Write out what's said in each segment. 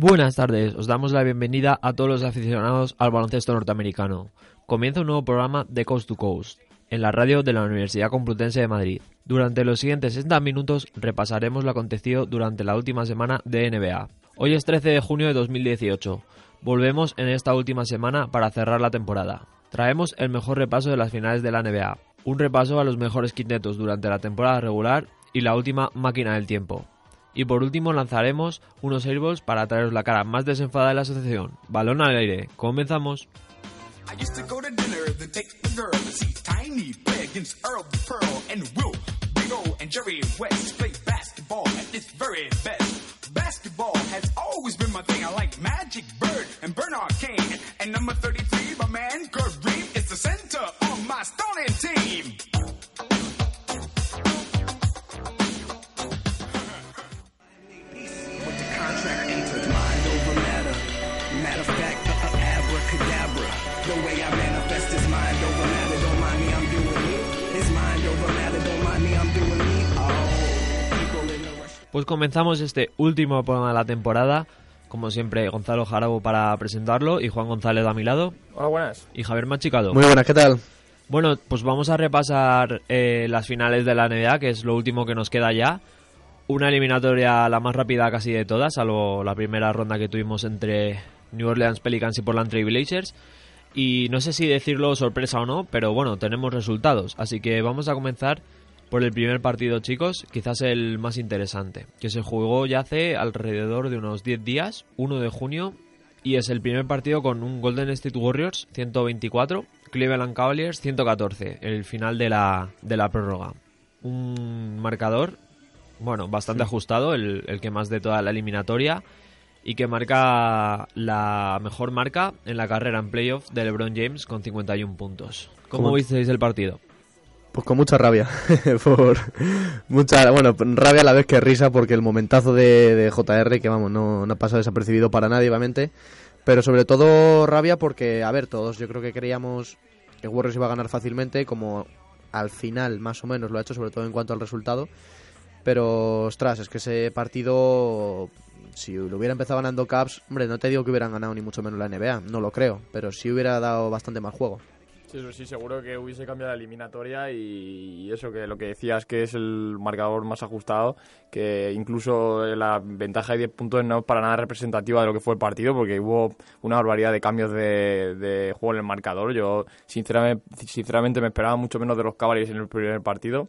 Buenas tardes, os damos la bienvenida a todos los aficionados al baloncesto norteamericano. Comienza un nuevo programa de Coast to Coast, en la radio de la Universidad Complutense de Madrid. Durante los siguientes 60 minutos repasaremos lo acontecido durante la última semana de NBA. Hoy es 13 de junio de 2018. Volvemos en esta última semana para cerrar la temporada. Traemos el mejor repaso de las finales de la NBA, un repaso a los mejores quintetos durante la temporada regular y la última máquina del tiempo. Y por último lanzaremos unos airballs para traeros la cara más desenfadada de la asociación. Balón al aire, comenzamos. Basketball has always been my thing. I like Magic Bird and Bernard King. And number 33, my man, Kareem, is the center on my stunning team. Pues comenzamos este último programa de la temporada. Como siempre, Gonzalo Jarabo para presentarlo y Juan González a mi lado. Hola, buenas. Y Javier Machicado. Muy buenas, ¿qué tal? Bueno, pues vamos a repasar eh, las finales de la NBA, que es lo último que nos queda ya. Una eliminatoria la más rápida casi de todas, salvo la primera ronda que tuvimos entre New Orleans Pelicans y Portland Trail Blazers. Y no sé si decirlo sorpresa o no, pero bueno, tenemos resultados. Así que vamos a comenzar por el primer partido, chicos, quizás el más interesante, que se jugó ya hace alrededor de unos 10 días, 1 de junio, y es el primer partido con un Golden State Warriors 124, Cleveland Cavaliers 114, el final de la, de la prórroga. Un marcador, bueno, bastante ajustado, el, el que más de toda la eliminatoria, y que marca la mejor marca en la carrera en playoff de LeBron James con 51 puntos. ¿Cómo, ¿Cómo? visteis el partido? Pues con mucha rabia, por mucha, bueno, rabia a la vez que risa porque el momentazo de, de JR, que vamos, no, no ha pasado desapercibido para nadie, obviamente, pero sobre todo rabia porque, a ver, todos yo creo que creíamos que Warriors iba a ganar fácilmente, como al final más o menos lo ha hecho, sobre todo en cuanto al resultado, pero, ostras, es que ese partido, si lo hubiera empezado ganando Caps, hombre, no te digo que hubieran ganado ni mucho menos la NBA, no lo creo, pero sí hubiera dado bastante más juego. Sí, eso sí, seguro que hubiese cambiado la eliminatoria y, eso que lo que decías que es el marcador más ajustado, que incluso la ventaja de 10 puntos no es para nada representativa de lo que fue el partido, porque hubo una barbaridad de cambios de, de juego en el marcador. Yo sinceramente, sinceramente me esperaba mucho menos de los Cavaliers en el primer partido.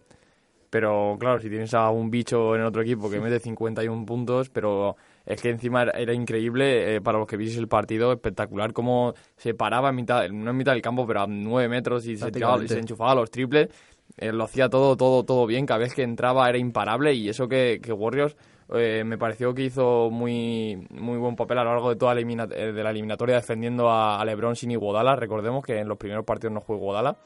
Pero claro, si tienes a un bicho en el otro equipo que mete 51 puntos, pero es que encima era, era increíble eh, para los que visteis el partido, espectacular cómo se paraba en mitad, no en mitad del campo, pero a 9 metros y se, tiraba, se enchufaba los triples. Eh, lo hacía todo, todo, todo bien. Cada vez que entraba era imparable y eso que, que Warriors eh, me pareció que hizo muy, muy buen papel a lo largo de toda la, de la eliminatoria defendiendo a, a LeBron sin Iguodala. Recordemos que en los primeros partidos no jugó Iguodala,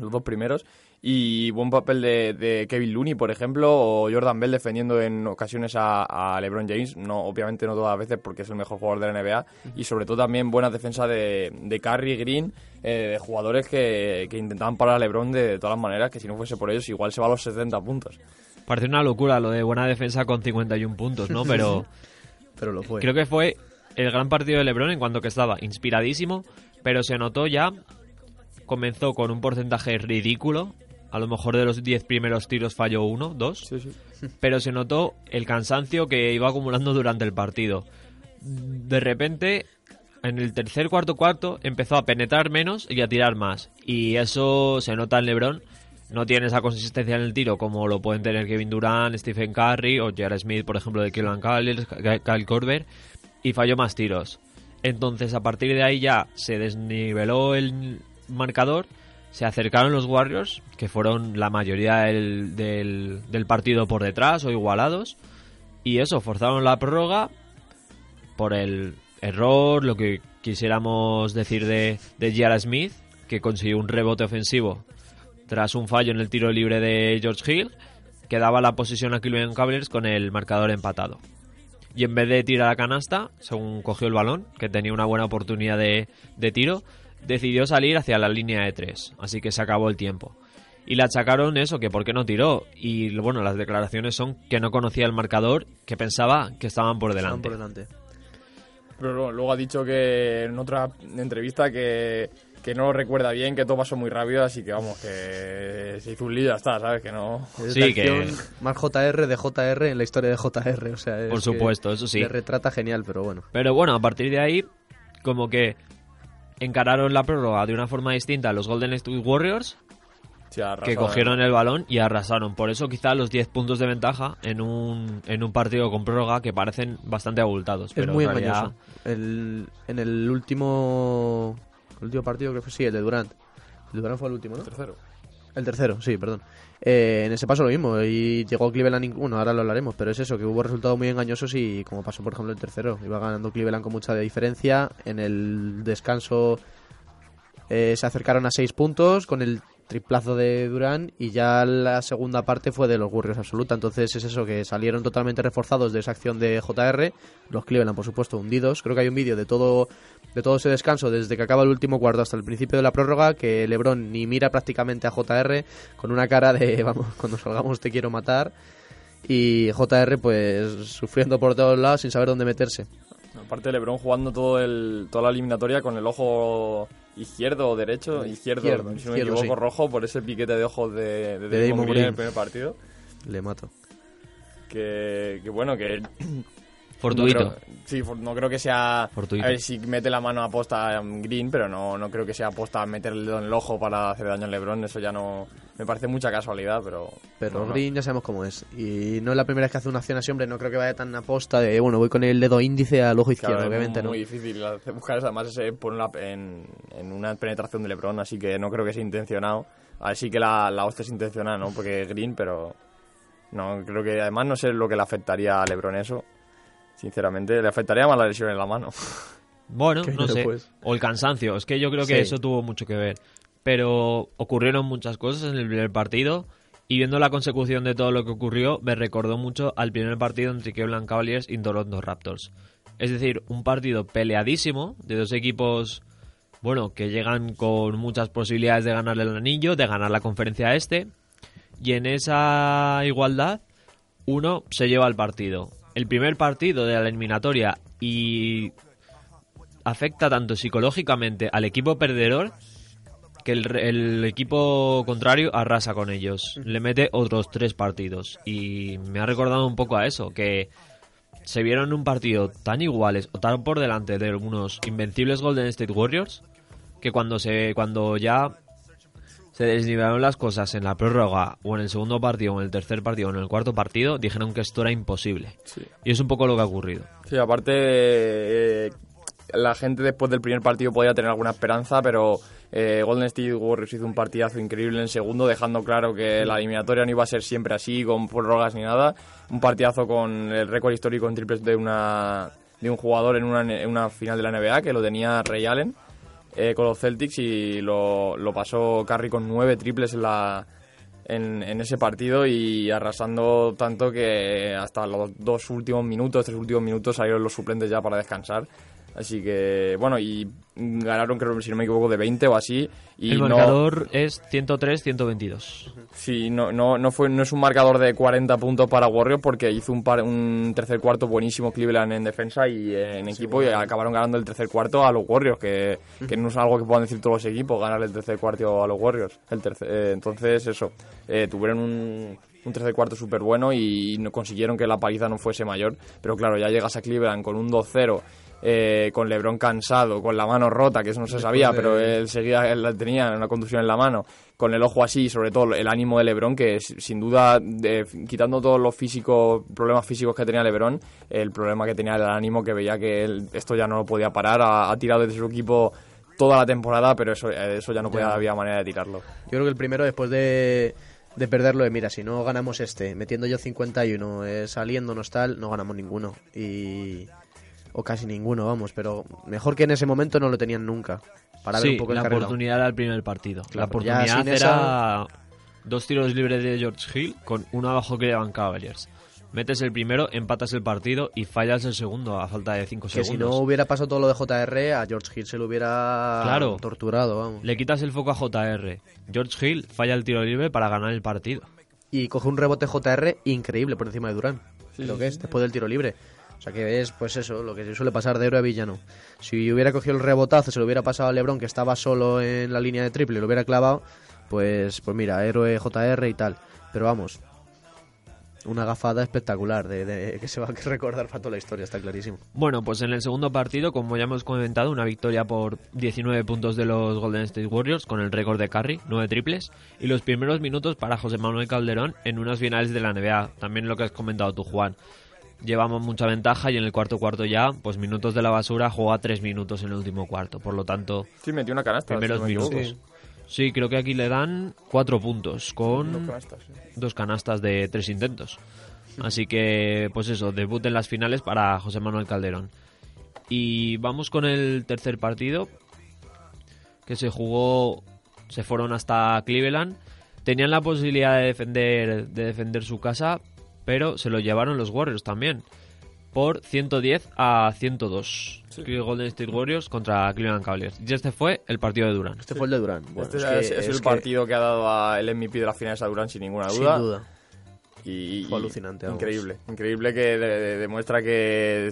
los dos primeros y buen papel de, de, Kevin Looney, por ejemplo, o Jordan Bell defendiendo en ocasiones a, a, LeBron James, no obviamente no todas las veces porque es el mejor jugador de la NBA, y sobre todo también buena defensa de, de Curry, Green, eh, de jugadores que, que, intentaban parar a LeBron de, de, todas las maneras, que si no fuese por ellos igual se va a los 70 puntos. Parece una locura lo de buena defensa con 51 puntos, ¿no? Pero, pero lo fue. creo que fue el gran partido de LeBron en cuanto que estaba inspiradísimo, pero se notó ya comenzó con un porcentaje ridículo, a lo mejor de los 10 primeros tiros falló uno, dos. Sí, sí. Pero se notó el cansancio que iba acumulando durante el partido. De repente, en el tercer, cuarto, cuarto, empezó a penetrar menos y a tirar más. Y eso se nota en LeBron. no tiene esa consistencia en el tiro como lo pueden tener Kevin Durant, Stephen Curry o J.R. Smith, por ejemplo, de Kieran Cavaliers, Kyle Korver, y falló más tiros. Entonces, a partir de ahí ya se desniveló el marcador, se acercaron los Warriors, que fueron la mayoría del, del, partido por detrás o igualados, y eso, forzaron la prórroga por el error, lo que quisiéramos decir de, de J.R. Smith, que consiguió un rebote ofensivo tras un fallo en el tiro libre de George Hill, que daba la posición a Cleveland Cavaliers con el marcador empatado. Y en vez de tirar a canasta, según cogió el balón, que tenía una buena oportunidad de, tiro, decidió salir hacia la línea de tres. Así que se acabó el tiempo. Y le achacaron eso, que por qué no tiró. Y bueno, las declaraciones son que no conocía el marcador, que pensaba que estaban por delante. Estaban por delante. Pero luego ha dicho que en otra entrevista que que no recuerda bien, que todo pasó muy rápido, así que vamos, que se hizo un lío, ya está, ¿sabes? Que no... Sí, que... Más JR de JR en la historia de JR, o sea... Por supuesto, eso sí. Le retrata genial, pero bueno. Pero bueno, a partir de ahí, como que encararon la prórroga de una forma distinta a los Golden State Warriors, que cogieron el balón y arrasaron. Por eso quizá los 10 puntos de ventaja en un, en un partido con prórroga que parecen bastante abultados. Es muy engañoso. en el último el último partido que fue, sí, el de Durant. El de Durant fue el último, ¿no? El tercero. El tercero, sí, perdón. Eh, en ese paso lo mismo, y llegó Cleveland, bueno, ahora lo hablaremos, pero es eso, que hubo resultados muy engañosos y como pasó por ejemplo el tercero, iba ganando Cleveland con mucha diferencia, en el descanso eh, se acercaron a seis puntos con el triplazo de Durán y ya la segunda parte fue de los Warriors absoluta. Entonces es eso, que salieron totalmente reforzados de esa acción de JR. Los Cleveland, por supuesto, hundidos. Creo que hay un vídeo de todo, de todo ese descanso, desde que acaba el último cuarto hasta el principio de la prórroga, que Lebron ni mira prácticamente a JR con una cara de, vamos, cuando salgamos te quiero matar. Y JR pues sufriendo por todos lados sin saber dónde meterse. Aparte LeBron jugando todo el, toda la eliminatoria con el ojo izquierdo o derecho, izquierdo, si no me equivoco, rojo por ese piquete de ojos de, de, en el primer partido. Le mato. Que, que bueno, que Fortuito. sí, no creo que sea. Fortuito. A ver si mete la mano a posta Green, pero no, no creo que sea aposta meter el dedo en el ojo para hacer daño al Lebron. Eso ya no. Me parece mucha casualidad, pero. Pero Green ya sabemos cómo es. Y no es la primera vez que hace una acción así, hombre. No creo que vaya tan aposta de, bueno, voy con el dedo índice al ojo izquierdo, obviamente, es ¿no? muy difícil buscar eso. Además, en, en, una penetración de Lebron, así que no creo que sea intencionado. Así que la, la hostia es intencionada, ¿no? Porque Green, pero. No, creo que además no sé lo que le afectaría a Lebron eso. Sinceramente, le afectaría más la lesión en la mano. Bueno, no sé. O el cansancio. Es que yo creo que eso tuvo mucho que ver. Pero ocurrieron muchas cosas en el primer partido. Y viendo la consecución de todo lo que ocurrió, me recordó mucho al primer partido entre Cleveland Cavaliers y Toronto Raptors. Es decir, un partido peleadísimo de dos equipos, bueno, que llegan con muchas posibilidades de ganar el anillo, de ganar la conferencia este. Y en esa igualdad, uno se lleva el partido el primer partido de la eliminatoria y afecta tanto psicológicamente al equipo perdedor que el, equipo contrario arrasa con ellos. Le mete otros tres partidos. Y me ha recordado un poco a eso, que se vieron un partido tan iguales o tan por delante de unos invencibles Golden State Warriors que cuando se cuando ya se desnivelaron las cosas en la prórroga o en el segundo partido o en el tercer partido o en el cuarto partido, dijeron que esto era imposible. Y es un poco lo que ha ocurrido. Sí, aparte, eh, la gente después del primer partido podía tener alguna esperanza, pero eh, Golden State Warriors hizo un partidazo increíble en segundo, dejando claro que la eliminatoria no iba a ser siempre así, con prórrogas ni nada. Un partidazo con el récord histórico en triples de, una, de un jugador en una, en una final de la NBA, que lo tenía Ray Allen. Eh, con los Celtics y lo, lo, pasó Curry con nueve triples en, la, en, en, ese partido y arrasando tanto que hasta los dos últimos minutos, tres últimos minutos salieron los suplentes ya para descansar. Así que, bueno, y ganaron, creo, si no me equivoco, de 20 o así. Y el marcador es 103-122. Sí, no, no, no, fue, no es un marcador de 40 puntos para Warriors porque hizo un, un tercer cuarto buenísimo Cleveland en defensa y en equipo y acabaron ganando el tercer cuarto a los Warriors, que, que, no es algo que puedan decir todos los equipos, ganar el tercer cuarto a los Warriors. El tercer, eh, entonces, eso, eh, tuvieron un un tercer cuarto súper bueno y no consiguieron que la paliza no fuese mayor. Pero claro, ya llegas a Cleveland con un 2-0 eh, con LeBron cansado, con la mano rota, que eso no se sabía, pero él seguía, él tenía una contusión en la mano, con el ojo así, sobre todo el ánimo de LeBron, que sin duda, quitando todos los físicos, problemas físicos que tenía LeBron, el problema que tenía era el ánimo, que veía que esto ya no lo podía parar, ha, tirado desde su equipo toda la temporada, pero eso, eso ya no podía, había manera de tirarlo. Yo creo que el primero, después de de perderlo de mira, si no ganamos este, metiendo yo 51, eh, saliéndonos tal, no ganamos ninguno. Y, o casi ninguno, vamos, pero mejor que en ese momento no lo tenían nunca. Para ver un poco la oportunidad era el primer partido. la oportunidad era dos tiros libres de George Hill con uno abajo que llevan Cavaliers. Metes el primero, empatas el partido y fallas el segundo a falta de 5 segundos. Que si no hubiera pasado todo lo de JR, a George Hill se lo hubiera claro, torturado. Vamos. Le quitas el foco a JR. George Hill falla el tiro libre para ganar el partido. Y coge un rebote JR increíble por encima de Durán. lo que es, después del tiro libre. O sea que es, pues eso, lo que suele pasar de héroe a villano. Si hubiera cogido el rebotazo, se lo hubiera pasado a Lebron, que estaba solo en la línea de triple, y lo hubiera clavado, pues, pues mira, héroe JR y tal. Pero vamos, una gafada espectacular de, que se va a recordar para toda la historia, está clarísimo. Bueno, pues en el segundo partido, como ya hemos comentado, una victoria por 19 puntos de los Golden State Warriors con el récord de Curry, 9 triples, y los primeros minutos para José Manuel Calderón en unas finales de la NBA, también lo que has comentado tú, Juan llevamos mucha ventaja y en el cuarto cuarto ya, pues minutos de la basura, juega tres minutos en el último cuarto. Por lo tanto, sí, metió una canasta. Primeros minutos. Sí. creo que aquí le dan cuatro puntos con dos canastas, de tres intentos. Así que, pues eso, debut en las finales para José Manuel Calderón. Y vamos con el tercer partido, que se jugó, se fueron hasta Cleveland. Tenían la posibilidad de defender, de defender su casa, pero se lo llevaron los Warriors también. Por 110 a 102. Golden State Warriors contra Cleveland Cavaliers. Y este fue el partido de Durant. Este fue el de Durant. este es, el partido que ha dado el MVP de las finales a Durant sin ninguna duda. Sin duda. Y, fue alucinante. Increíble. Increíble que demuestra que.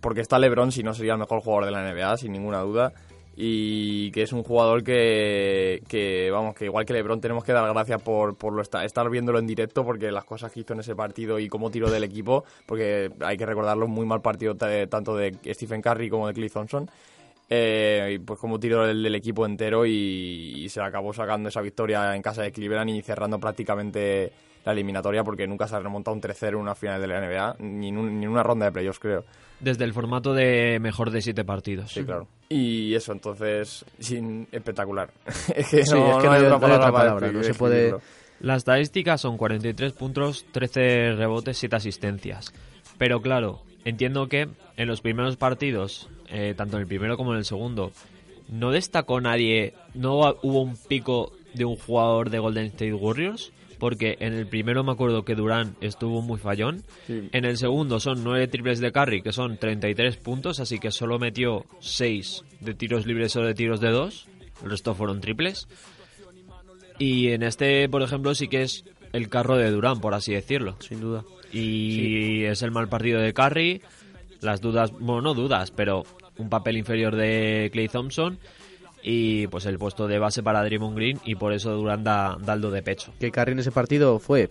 Porque está LeBron, si no sería el mejor jugador de la NBA, sin ninguna duda y que es un jugador que, que, vamos, que igual que LeBron tenemos que dar gracias por, por lo estar, estar viéndolo en directo porque las cosas que hizo en ese partido y cómo tiró del equipo, porque hay que recordarlo, muy mal partido tanto de Stephen Curry como de Clay Thompson. Eh, pues como tiró el del equipo entero y, y, se acabó sacando esa victoria en casa de Cleveland y cerrando prácticamente la eliminatoria porque nunca se ha remontado un 3-0 en una final de la NBA, ni en, ni una ronda de playoffs, creo. Desde el formato de mejor de siete partidos. Sí, claro. Y eso, entonces, sin espectacular. es que no, hay otra palabra, no se puede... Las estadísticas son 43 puntos, 13 rebotes, 7 asistencias. Pero claro, entiendo que en los primeros partidos, eh, tanto en el primero como en el segundo, no destacó nadie, no hubo un pico de un jugador de Golden State Warriors porque en el primero me acuerdo que Durán estuvo muy fallón. En el segundo son nueve triples de Curry, que son 33 puntos, así que solo metió 6 de tiros libres o de tiros de 2. El resto fueron triples. Y en este, por ejemplo, sí que es el carro de Durán, por así decirlo. Sin duda. Y es el mal partido de Curry. Las dudas, bueno, no dudas, pero un papel inferior de Clay Thompson y pues el puesto de base para Draymond Green y por eso Durant da, Daldo de pecho. Que Curry en ese partido fue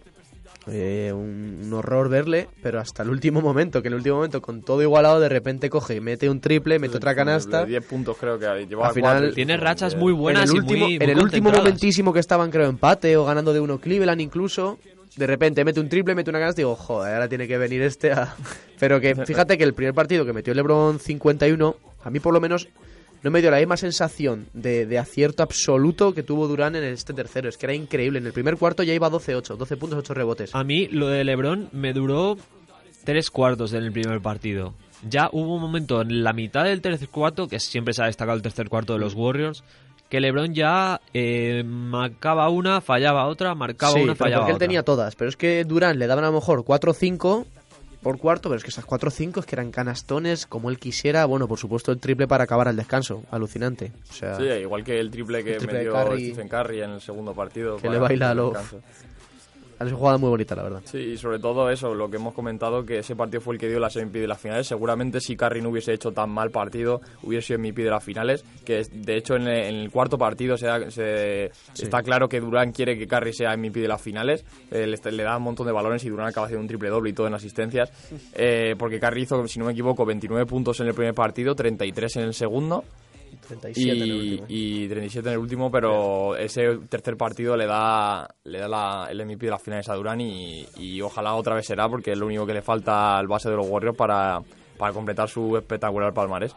eh, un, horror verle, pero hasta el último momento, que en el último momento con todo igualado de repente coge, mete un triple, mete otra canasta. 10 puntos creo que Al final tiene rachas muy buenas en el último, en el último momentísimo que estaban creo empate o ganando de uno Cleveland incluso. De repente mete un triple, mete una canasta y digo, joder, ahora tiene que venir este a... Pero que fíjate que el primer partido que metió LeBron 51, a mí por lo menos no me dio la misma sensación de, acierto absoluto que tuvo Durán en este tercero. Es que era increíble. En el primer cuarto ya iba 12-8, 12 puntos, 8 rebotes. A mí lo de Lebron me duró tres cuartos en el primer partido. Ya hubo un momento en la mitad del tercer cuarto, que siempre se ha destacado el tercer cuarto de los Warriors, que LeBron ya eh, marcaba una, fallaba otra, marcaba una, fallaba porque él tenía todas. Pero es que Durán le daban a lo mejor 4 o 5 por cuarto, pero es que esas 4-5 es que eran canastones como él quisiera. Bueno, por supuesto, el triple para acabar al descanso. Alucinante. O sea, sí, igual que el triple que metió Stephen Curry en el segundo partido. Que le baila a lo... ha sido jugada muy bonita, la verdad. Sí, y sobre todo eso, lo que hemos comentado, que ese partido fue el que dio las MVP de las finales. Seguramente si Curry no hubiese hecho tan mal partido, hubiese sido MVP de las finales. Que de hecho en el, cuarto partido se, se está claro que Durán quiere que Curry sea MVP de las finales. Eh, le, le, da un montón de balones y Durán acaba haciendo un triple doble y todo en asistencias. Eh, porque Curry hizo, si no me equivoco, 29 puntos en el primer partido, 33 en el segundo. 37 y, en el último. y 37 en el último, pero ese tercer partido le da le da la, el MVP de las finales a Durán y, y ojalá otra vez será porque es lo único que le falta al base de los Warriors para, para completar su espectacular palmarés.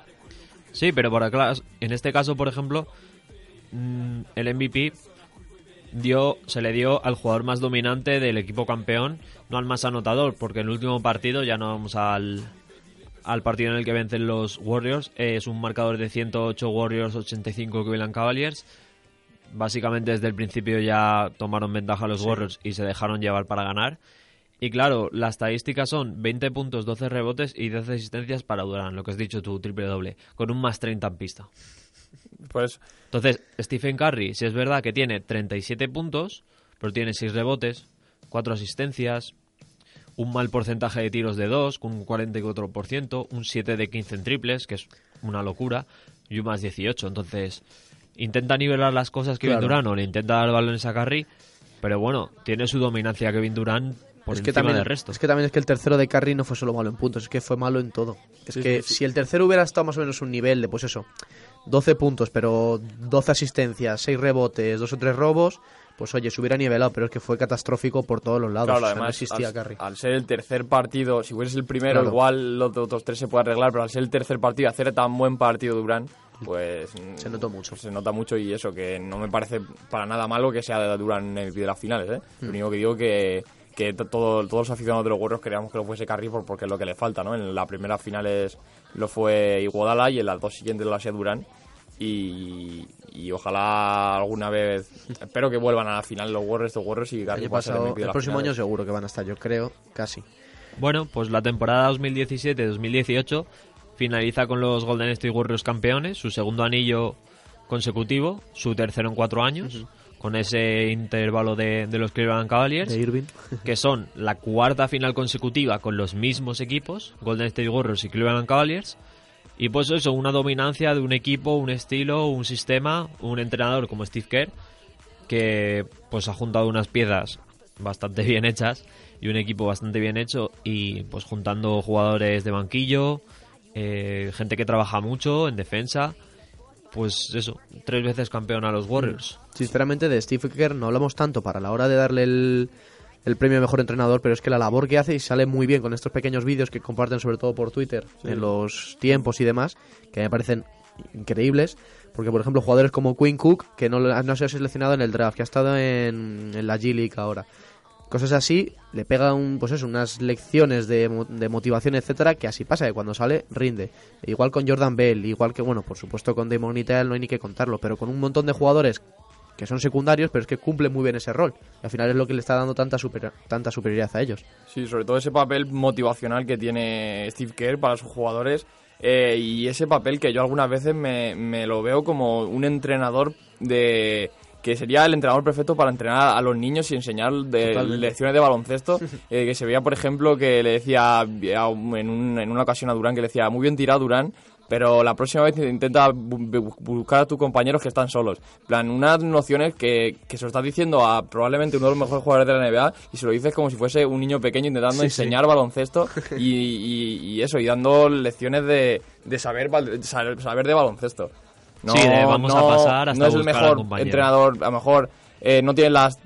Sí, pero por acá, en este caso, por ejemplo, mm, el MVP dio, se le dio al jugador más dominante del equipo campeón, no al más anotador, porque en el último partido, ya no vamos al, al partido en el que vencen los Warriors, es un marcador de 108 Warriors, 85 Cleveland Cavaliers. Básicamente desde el principio ya tomaron ventaja los Warriors y se dejaron llevar para ganar. Y claro, las estadísticas son 20 puntos, 12 rebotes y 10 asistencias para Durán, lo que has dicho tú, triple doble, con un más 30 en pista. Pues Entonces, Stephen Curry, si es verdad que tiene 37 puntos, pero tiene 6 rebotes, 4 asistencias, un mal porcentaje de tiros de 2, con un 44%, un 7 de 15 en triples, que es una locura, y un más 18. Entonces, intenta nivelar las cosas Kevin Claro. Durant o le intenta dar balones a Curry, pero bueno, tiene su dominancia Kevin Durant por es que, encima también, del resto. es que también es que el tercero de Curry no fue solo malo en puntos, es que fue malo en todo. Es Sí, que sí, sí. si el tercero hubiera estado más o menos un nivel de, pues eso, 12 puntos, pero 12 asistencias, 6 rebotes, 2 o 3 robos, pues oye, se hubiera nivelado, pero es que fue catastrófico por todos los lados. Claro, o sea, no además, existía al, Curry. al ser el tercer partido, si fuese el primero, Claro. igual los otros tres se puede arreglar, pero al ser el tercer partido, hacer tan buen partido Durán, pues. Se notó mucho. Se nota mucho y eso, que no me parece para nada malo que sea de Durán MVP de las finales, ¿eh? Hmm. Lo único que digo que que to- todo, todos los aficionados de los Warriors queríamos que lo fuese Curry por- porque es lo que le falta, ¿no? En la primera finales lo fue Iguodala y en las dos siguientes lo ha sido Durán. Y, y ojalá alguna vez espero que vuelvan a la final los Warriors, los Warriors y El pasado, próximo finales. año seguro que van a estar, yo creo, casi. Bueno, pues la temporada 2017-2018 finaliza con los Golden State Warriors campeones, su segundo anillo consecutivo, su tercero en cuatro años, con ese intervalo de, de los Cleveland Cavaliers, De Irving. que son la cuarta final consecutiva con los mismos equipos, Golden State Warriors y Cleveland Cavaliers. Y pues eso, una dominancia de un equipo, un estilo, un sistema, un entrenador como Steve Kerr, que pues ha juntado unas piezas bastante bien hechas y un equipo bastante bien hecho y pues juntando jugadores de banquillo, eh, gente que trabaja mucho en defensa, pues eso, tres veces campeón a los Warriors. Sinceramente, de Steve Kerr no hablamos tanto para la hora de darle el, el premio mejor entrenador, pero es que la labor que hace y sale muy bien con estos pequeños vídeos que comparten sobre todo por Twitter en los tiempos y demás, que me parecen increíbles. Porque, por ejemplo, jugadores como Quinn Cook, que no, no se ha seleccionado en el draft, que ha estado en, en la G-League ahora. Cosas así, le pega un, pues eso, unas lecciones de, de motivación, etcétera, que así pasa, que cuando sale, rinde. Igual con Jordan Bell, igual que, bueno, por supuesto con Damon no hay ni que contarlo, pero con un montón de jugadores que son secundarios, pero es que cumplen muy bien ese rol. Y al final es lo que le está dando tanta, super- tanta superioridad a ellos. Sí, sobre todo ese papel motivacional que tiene Steve Kerr para sus jugadores eh, y ese papel que yo algunas veces me, me lo veo como un entrenador de que sería el entrenador perfecto para entrenar a los niños y enseñar de lecciones de baloncesto. eh, que se veía, por ejemplo, que le decía en, un- en una ocasión a Durán que le decía, muy bien tirado Durán, pero la próxima vez intenta bu- bu- buscar a tus compañeros que están solos. En plan, unas nociones que, que se lo estás diciendo a probablemente uno de los mejores jugadores de la NBA y se lo dices como si fuese un niño pequeño intentando Sí, sí. enseñar baloncesto y, y- y eso, y dando lecciones de, de saber, saber de baloncesto. No, Sí, de vamos a pasar hasta no es el mejor entrenador, a lo mejor eh, no tiene las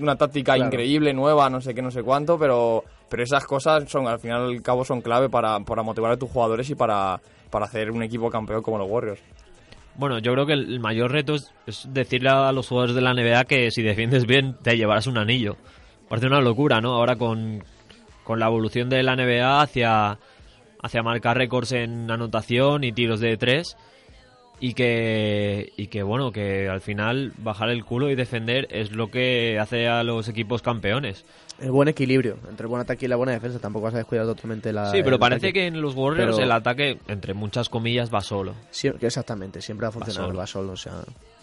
una táctica Claro. increíble, nueva, no sé qué, no sé cuánto, pero, pero esas cosas son al final al cabo son clave para, para motivar a tus jugadores y para, para hacer un equipo campeón como los Warriors. Bueno, yo creo que el mayor reto es, es decirle a los jugadores de la NBA que si defiendes bien te llevarás un anillo. Parece una locura, ¿no? Ahora con, con la evolución de la NBA hacia, hacia marcar récords en anotación y tiros de tres y que, y que, bueno, que al final bajar el culo y defender es lo que hace a los equipos campeones. El buen equilibrio entre el buen ataque y la buena defensa. Tampoco vas a descuidar totalmente la. Sí, pero parece ataque. que en los Warriors Pero- el ataque, entre muchas comillas, va solo. Que exactamente, siempre va a funcionar, solo. va solo. O sea,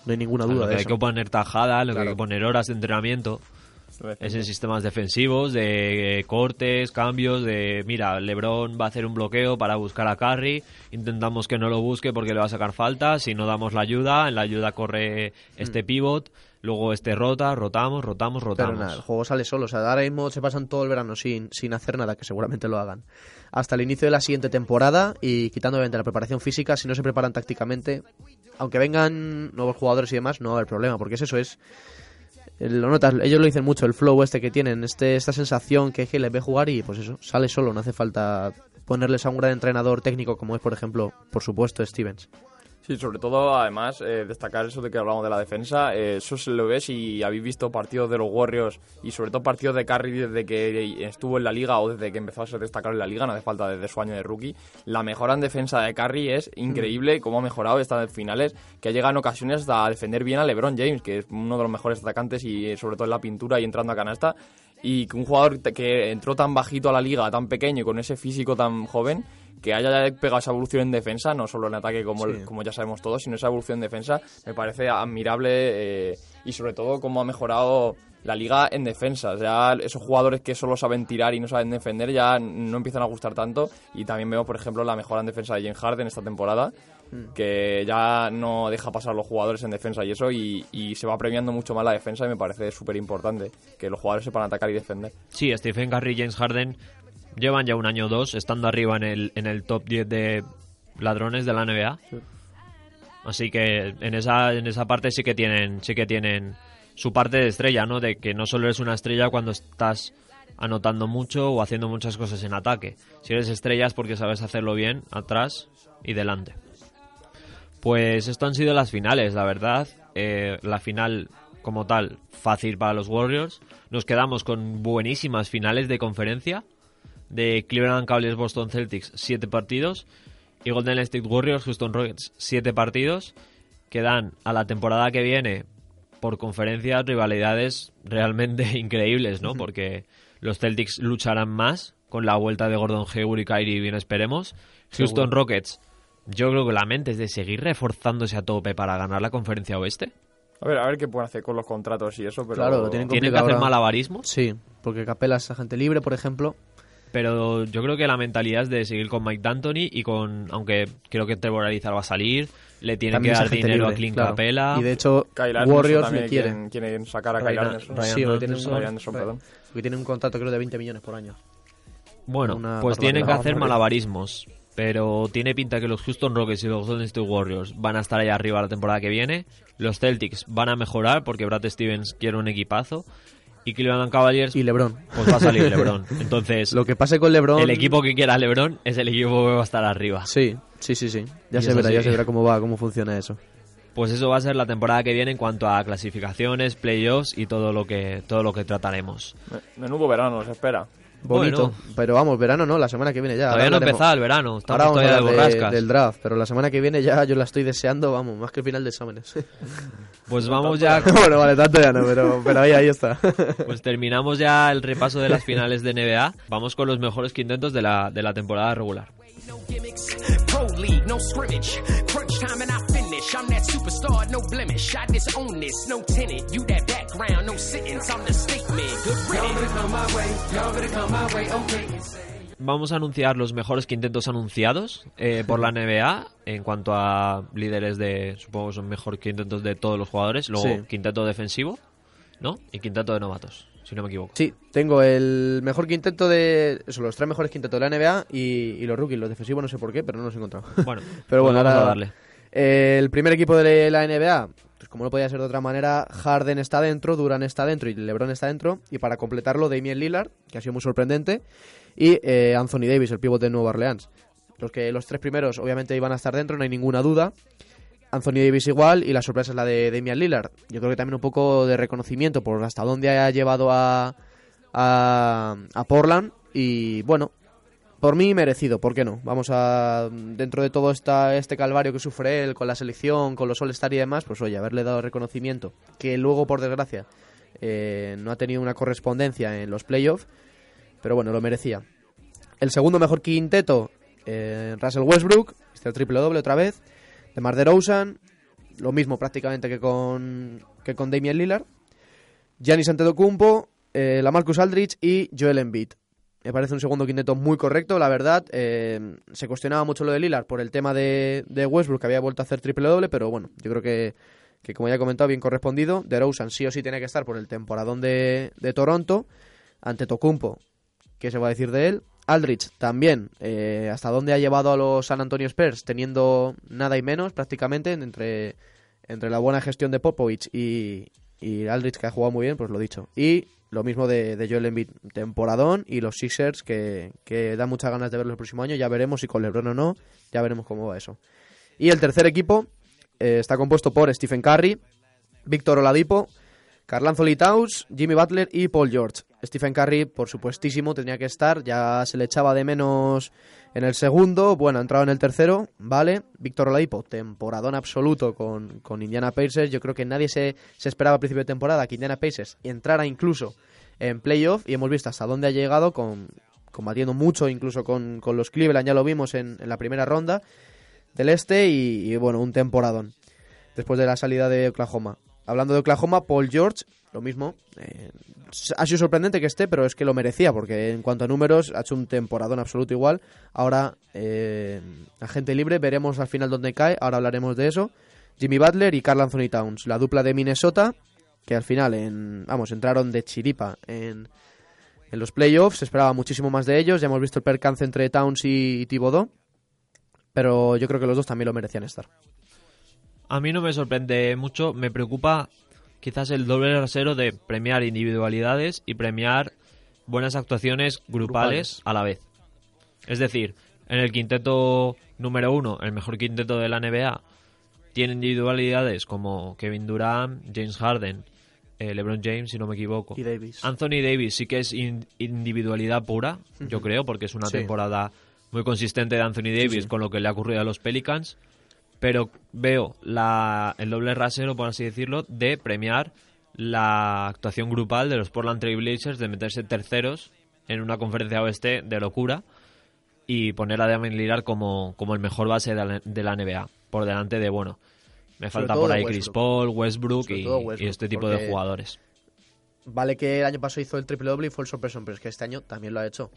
no hay ninguna duda lo que de hay eso. que poner tajada, lo que hay que poner horas de entrenamiento. Es en sistemas defensivos, de eh, cortes, cambios, de mira, LeBron va a hacer un bloqueo para buscar a Curry, intentamos que no lo busque porque le va a sacar falta, si no damos la ayuda, en la ayuda corre este pivot, luego este rota, rotamos, rotamos, rotamos. Pero nada, el juego sale solo. O sea, ahora mismo se pasan todo el verano sin, sin hacer nada, que seguramente lo hagan. Hasta el inicio de la siguiente temporada y quitando obviamente la preparación física, si no se preparan tácticamente, aunque vengan nuevos jugadores y demás, no va a haber problema, porque es eso, es lo notas, ellos lo dicen mucho, el flow este que tienen, este, esta sensación que, es que les ve jugar y pues eso, sale solo, no hace falta ponerles a un gran entrenador técnico como es, por ejemplo, por supuesto, Stevens. Sí, sobre todo, además, eh, destacar eso de que hablamos de la defensa. Eh, eso se lo ves y habéis visto partidos de los Warriors y sobre todo partidos de Curry desde que estuvo en la liga o desde que empezó a ser destacado en la liga, no hace falta desde su año de rookie. La mejora en defensa de Curry es increíble cómo ha mejorado esta finales, que ha llegado en ocasiones a defender bien a LeBron James, que es uno de los mejores atacantes y eh, sobre todo en la pintura y entrando a canasta. Y que un jugador que entró tan bajito a la liga, tan pequeño y con ese físico tan joven, que haya pegado esa evolución en defensa, no solo en ataque como, como ya sabemos todos, sino esa evolución en defensa, me parece admirable eh, y sobre todo cómo ha mejorado la liga en defensa. Ya esos jugadores que solo saben tirar y no saben defender ya no empiezan a gustar tanto y también veo, por ejemplo, la mejora en defensa de James Harden esta temporada mm. que ya no deja pasar los jugadores en defensa y eso, y, y se va premiando mucho más la defensa y me parece súper importante que los jugadores sepan atacar y defender. Sí, Stephen Curry y James Harden llevan ya un año o dos estando arriba en el, en el top 10 de ladrones de la NBA. Así que en esa, en esa parte sí que tienen, sí que tienen su parte de estrella, ¿no? De que no solo eres una estrella cuando estás anotando mucho o haciendo muchas cosas en ataque. Si eres estrella es porque sabes hacerlo bien atrás y delante. Pues esto han sido las finales, la verdad. Eh, la final como tal, fácil para los Warriors. Nos quedamos con buenísimas finales de conferencia de Cleveland Cavaliers Boston Celtics 7 partidos y Golden State Warriors Houston Rockets 7 partidos que dan a la temporada que viene por conferencias rivalidades realmente increíbles, ¿no? Porque los Celtics lucharán más con la vuelta de Gordon Hayward y Kyrie, bien esperemos. Houston Rockets, yo creo que la mente es de seguir reforzándose a tope para ganar la conferencia oeste. A ver, a ver qué pueden hacer con los contratos y eso, pero... Claro, tienen, que hacer malabarismo. Sí, porque Capela es agente libre, por ejemplo, pero yo creo que la mentalidad es de seguir con Mike D'Antoni y con, aunque creo que Trevor Ariza va a salir, le tienen que dar dinero a Clint Capela. Y de hecho, Warriors le quieren. quieren sacar a Kyle Anderson. sí, perdón. Porque tiene un contrato creo de 20 millones por año. Bueno, pues tienen que hacer malabarismos. Pero tiene pinta que los Houston Rockets y los Golden State Warriors van a estar ahí arriba la temporada que viene. Los Celtics van a mejorar porque Brad Stevens quiere un equipazo y Cleveland Cavaliers y LeBron. pues va a salir LeBron. Entonces lo que pase con LeBron el equipo que quiera LeBron es el equipo que va a estar arriba. Sí sí sí sí. Ya se verá ya se verá cómo va cómo funciona eso. Pues eso va a ser la temporada que viene en cuanto a clasificaciones playoffs y todo lo que todo lo que trataremos. Menudo verano nos espera bonito. Pero vamos, verano no, la semana que viene ya. Todavía no ha empezado el verano, estamos Ahora todavía de borrascas. del draft, pero la semana que viene ya yo la estoy deseando, vamos, más que el final de exámenes. Pues vamos ya... bueno, vale, tanto ya no, pero, pero ahí, ahí está. pues terminamos ya el repaso de las finales de NBA. Vamos con los mejores quintetos de la, de la temporada regular. Vamos a anunciar los mejores quintetos anunciados eh, por la NBA en cuanto a líderes de, supongo son mejores quintetos de todos los jugadores. Luego quinteto defensivo, ¿no? Y quinteto de novatos, si no me equivoco. Sí, tengo el mejor quinteto de. Eso, los tres mejores quintetos de la NBA y, los rookies. Los defensivos no sé por qué, pero no los he encontrado. Bueno, pero bueno, pues vamos a darle. El primer equipo de la NBA, pues como no podía ser de otra manera, Harden está dentro, Duran está dentro y LeBron está dentro. Y para completarlo, Damian Lillard, que ha sido muy sorprendente, y eh, Anthony Davis, el pivote de Nueva Orleans. Los que los tres primeros obviamente iban a estar dentro, no hay ninguna duda. Anthony Davis igual y la sorpresa es la de Damian Lillard. Yo creo que también un poco de reconocimiento por hasta dónde ha llevado a, a, a Portland y bueno, por mí merecido, ¿por qué no? Vamos a, dentro de todo este calvario que sufre él con la selección, con los All-Star y demás, pues oye, haberle dado reconocimiento, que luego, por desgracia, eh, no ha tenido una correspondencia en los playoffs, pero bueno, lo merecía. El segundo mejor quinteto, eh, Russell Westbrook, este triple doble otra vez, de Mar DeRozan, lo mismo prácticamente que con, que con Damian Lillard, Giannis Antetokounmpo, eh, la Marcus Aldrich y Joel Embiid. Me parece un segundo quinteto muy correcto, la verdad. Eh, se cuestionaba mucho lo de Lillard por el tema de, de Westbrook, que había vuelto a hacer triple doble, pero bueno, yo creo que, que como ya he comentado, bien correspondido. De DeRozan sí o sí tiene que estar por el temporadón de, de Toronto, ante Tocumpo, ¿qué se va a decir de él? Aldrich también, eh, hasta dónde ha llevado a los San Antonio Spurs, teniendo nada y menos prácticamente entre, entre la buena gestión de Popovich y, y Aldrich, que ha jugado muy bien, pues lo dicho. Y lo mismo de, de Joel Embiid, temporadón, y los Sixers, que, que dan muchas ganas de verlo el próximo año. Ya veremos si con LeBron o no, ya veremos cómo va eso. Y el tercer equipo eh, está compuesto por Stephen Curry, Víctor Oladipo, Carl Anthony Towns, Jimmy Butler y Paul George. Stephen Curry, por supuestísimo, tenía que estar, ya se le echaba de menos en el segundo, bueno, ha entrado en el tercero, vale. Víctor Oladipo, temporadón absoluto con, con Indiana Pacers. Yo creo que nadie se, se esperaba a principio de temporada que Indiana Pacers entrara incluso en playoff y hemos visto hasta dónde ha llegado con combatiendo mucho incluso con, con los Cleveland, ya lo vimos en, en la primera ronda del este y, y, bueno, un temporadón después de la salida de Oklahoma. Hablando de Oklahoma, Paul George, lo mismo. Eh, ha sido sorprendente que esté, pero es que lo merecía, porque en cuanto a números ha hecho un temporadón absoluto igual. Ahora, eh, agente libre, veremos al final dónde cae, ahora hablaremos de eso. Jimmy Butler y Carl Anthony Towns, la dupla de Minnesota, que al final, en, vamos, entraron de chiripa en, en los playoffs, se esperaba muchísimo más de ellos, ya hemos visto el percance entre Towns y, y pero yo creo que los dos también lo merecían estar. A mí no me sorprende mucho, me preocupa quizás el doble rasero de premiar individualidades y premiar buenas actuaciones grupales, grupales, a la vez. Es decir, en el quinteto número uno, el mejor quinteto de la NBA, tiene individualidades como Kevin Durant, James Harden, eh, LeBron James, si no me equivoco. Y Davis. Anthony Davis sí que es in individualidad pura, uh -huh. yo creo, porque es una Sí. temporada muy consistente de Anthony Davis sí. con lo que le ha ocurrido a los Pelicans pero veo la, el doble rasero, por así decirlo, de premiar la actuación grupal de los Portland Trail Blazers, de meterse terceros en una conferencia oeste de locura y poner a Damian Lillard como, como el mejor base de la, de la NBA, por delante de, bueno, me falta por ahí Westbrook. Chris Paul, Westbrook y, todo y Westbrook, este tipo de jugadores. Vale que el año pasado hizo el triple doble y fue el sorpresón, pero es que este año también lo ha hecho.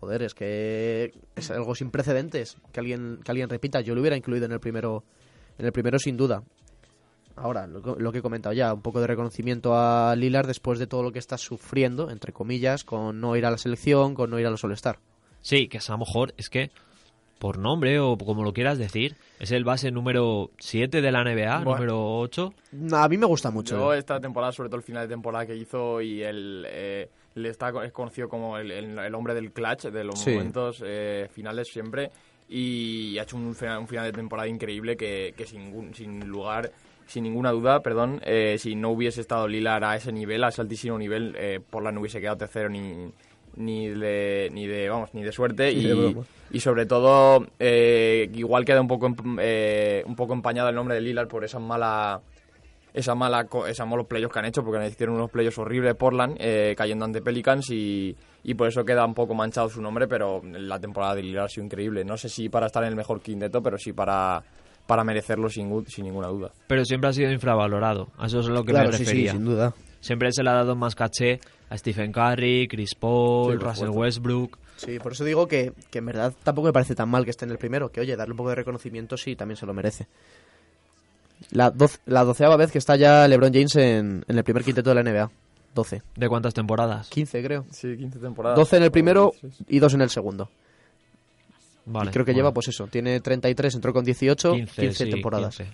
Joder, es que es algo sin precedentes que alguien que alguien repita. Yo lo hubiera incluido en el primero, en el primero sin duda. Ahora, lo, que- lo que he comentado ya, un poco de reconocimiento a Lillard después de todo lo que está sufriendo, entre comillas, con no ir a la selección, con no ir a los All-Star. Sí, que es a lo mejor, es que por nombre o como lo quieras decir, es el base número 7 de la NBA, Bueno. número 8. A mí me gusta mucho. Yo eh. esta temporada, sobre todo el final de temporada que hizo y el eh, le está es conocido como el, el- el hombre del clutch, de los Sí. momentos eh, finales siempre y ha hecho un final, un final de temporada increíble que, que sin, sin lugar sin ninguna duda, perdón, eh, si no hubiese estado Lilar a ese nivel, a ese altísimo nivel, eh, Portland no hubiese quedado tercero ni ni de ni de vamos ni de suerte y, de y sobre todo eh, igual queda un poco eh, un poco empañado el nombre de Lillard por esa mala esa mala co- esa malos playoffs que han hecho porque hicieron unos playoffs horribles Portland eh, cayendo ante Pelicans y, y por eso queda un poco manchado su nombre pero la temporada de Lillard ha sido increíble no sé si para estar en el mejor quinteto pero sí para para merecerlo sin, sin ninguna duda Pero siempre ha sido infravalorado. A eso es a lo que Claro, me sí, sí, refería. sin duda. Siempre se le ha dado más caché a Stephen Curry, Chris Paul, Sí, Russell supuesto. Westbrook. Sí, por eso digo que, que en verdad tampoco me parece tan mal que esté en el primero, que oye, darle un poco de reconocimiento sí también se lo merece. La, doce- la doceava vez que está ya LeBron James en, en el primer quinteto de la NBA. 12. ¿De cuántas temporadas? 15 creo. sí 15 temporadas 12 en el primero y 2 en el segundo. Vale. y creo que bueno, lleva pues eso, tiene 33, entró con 18, 15, sí, temporadas. 15.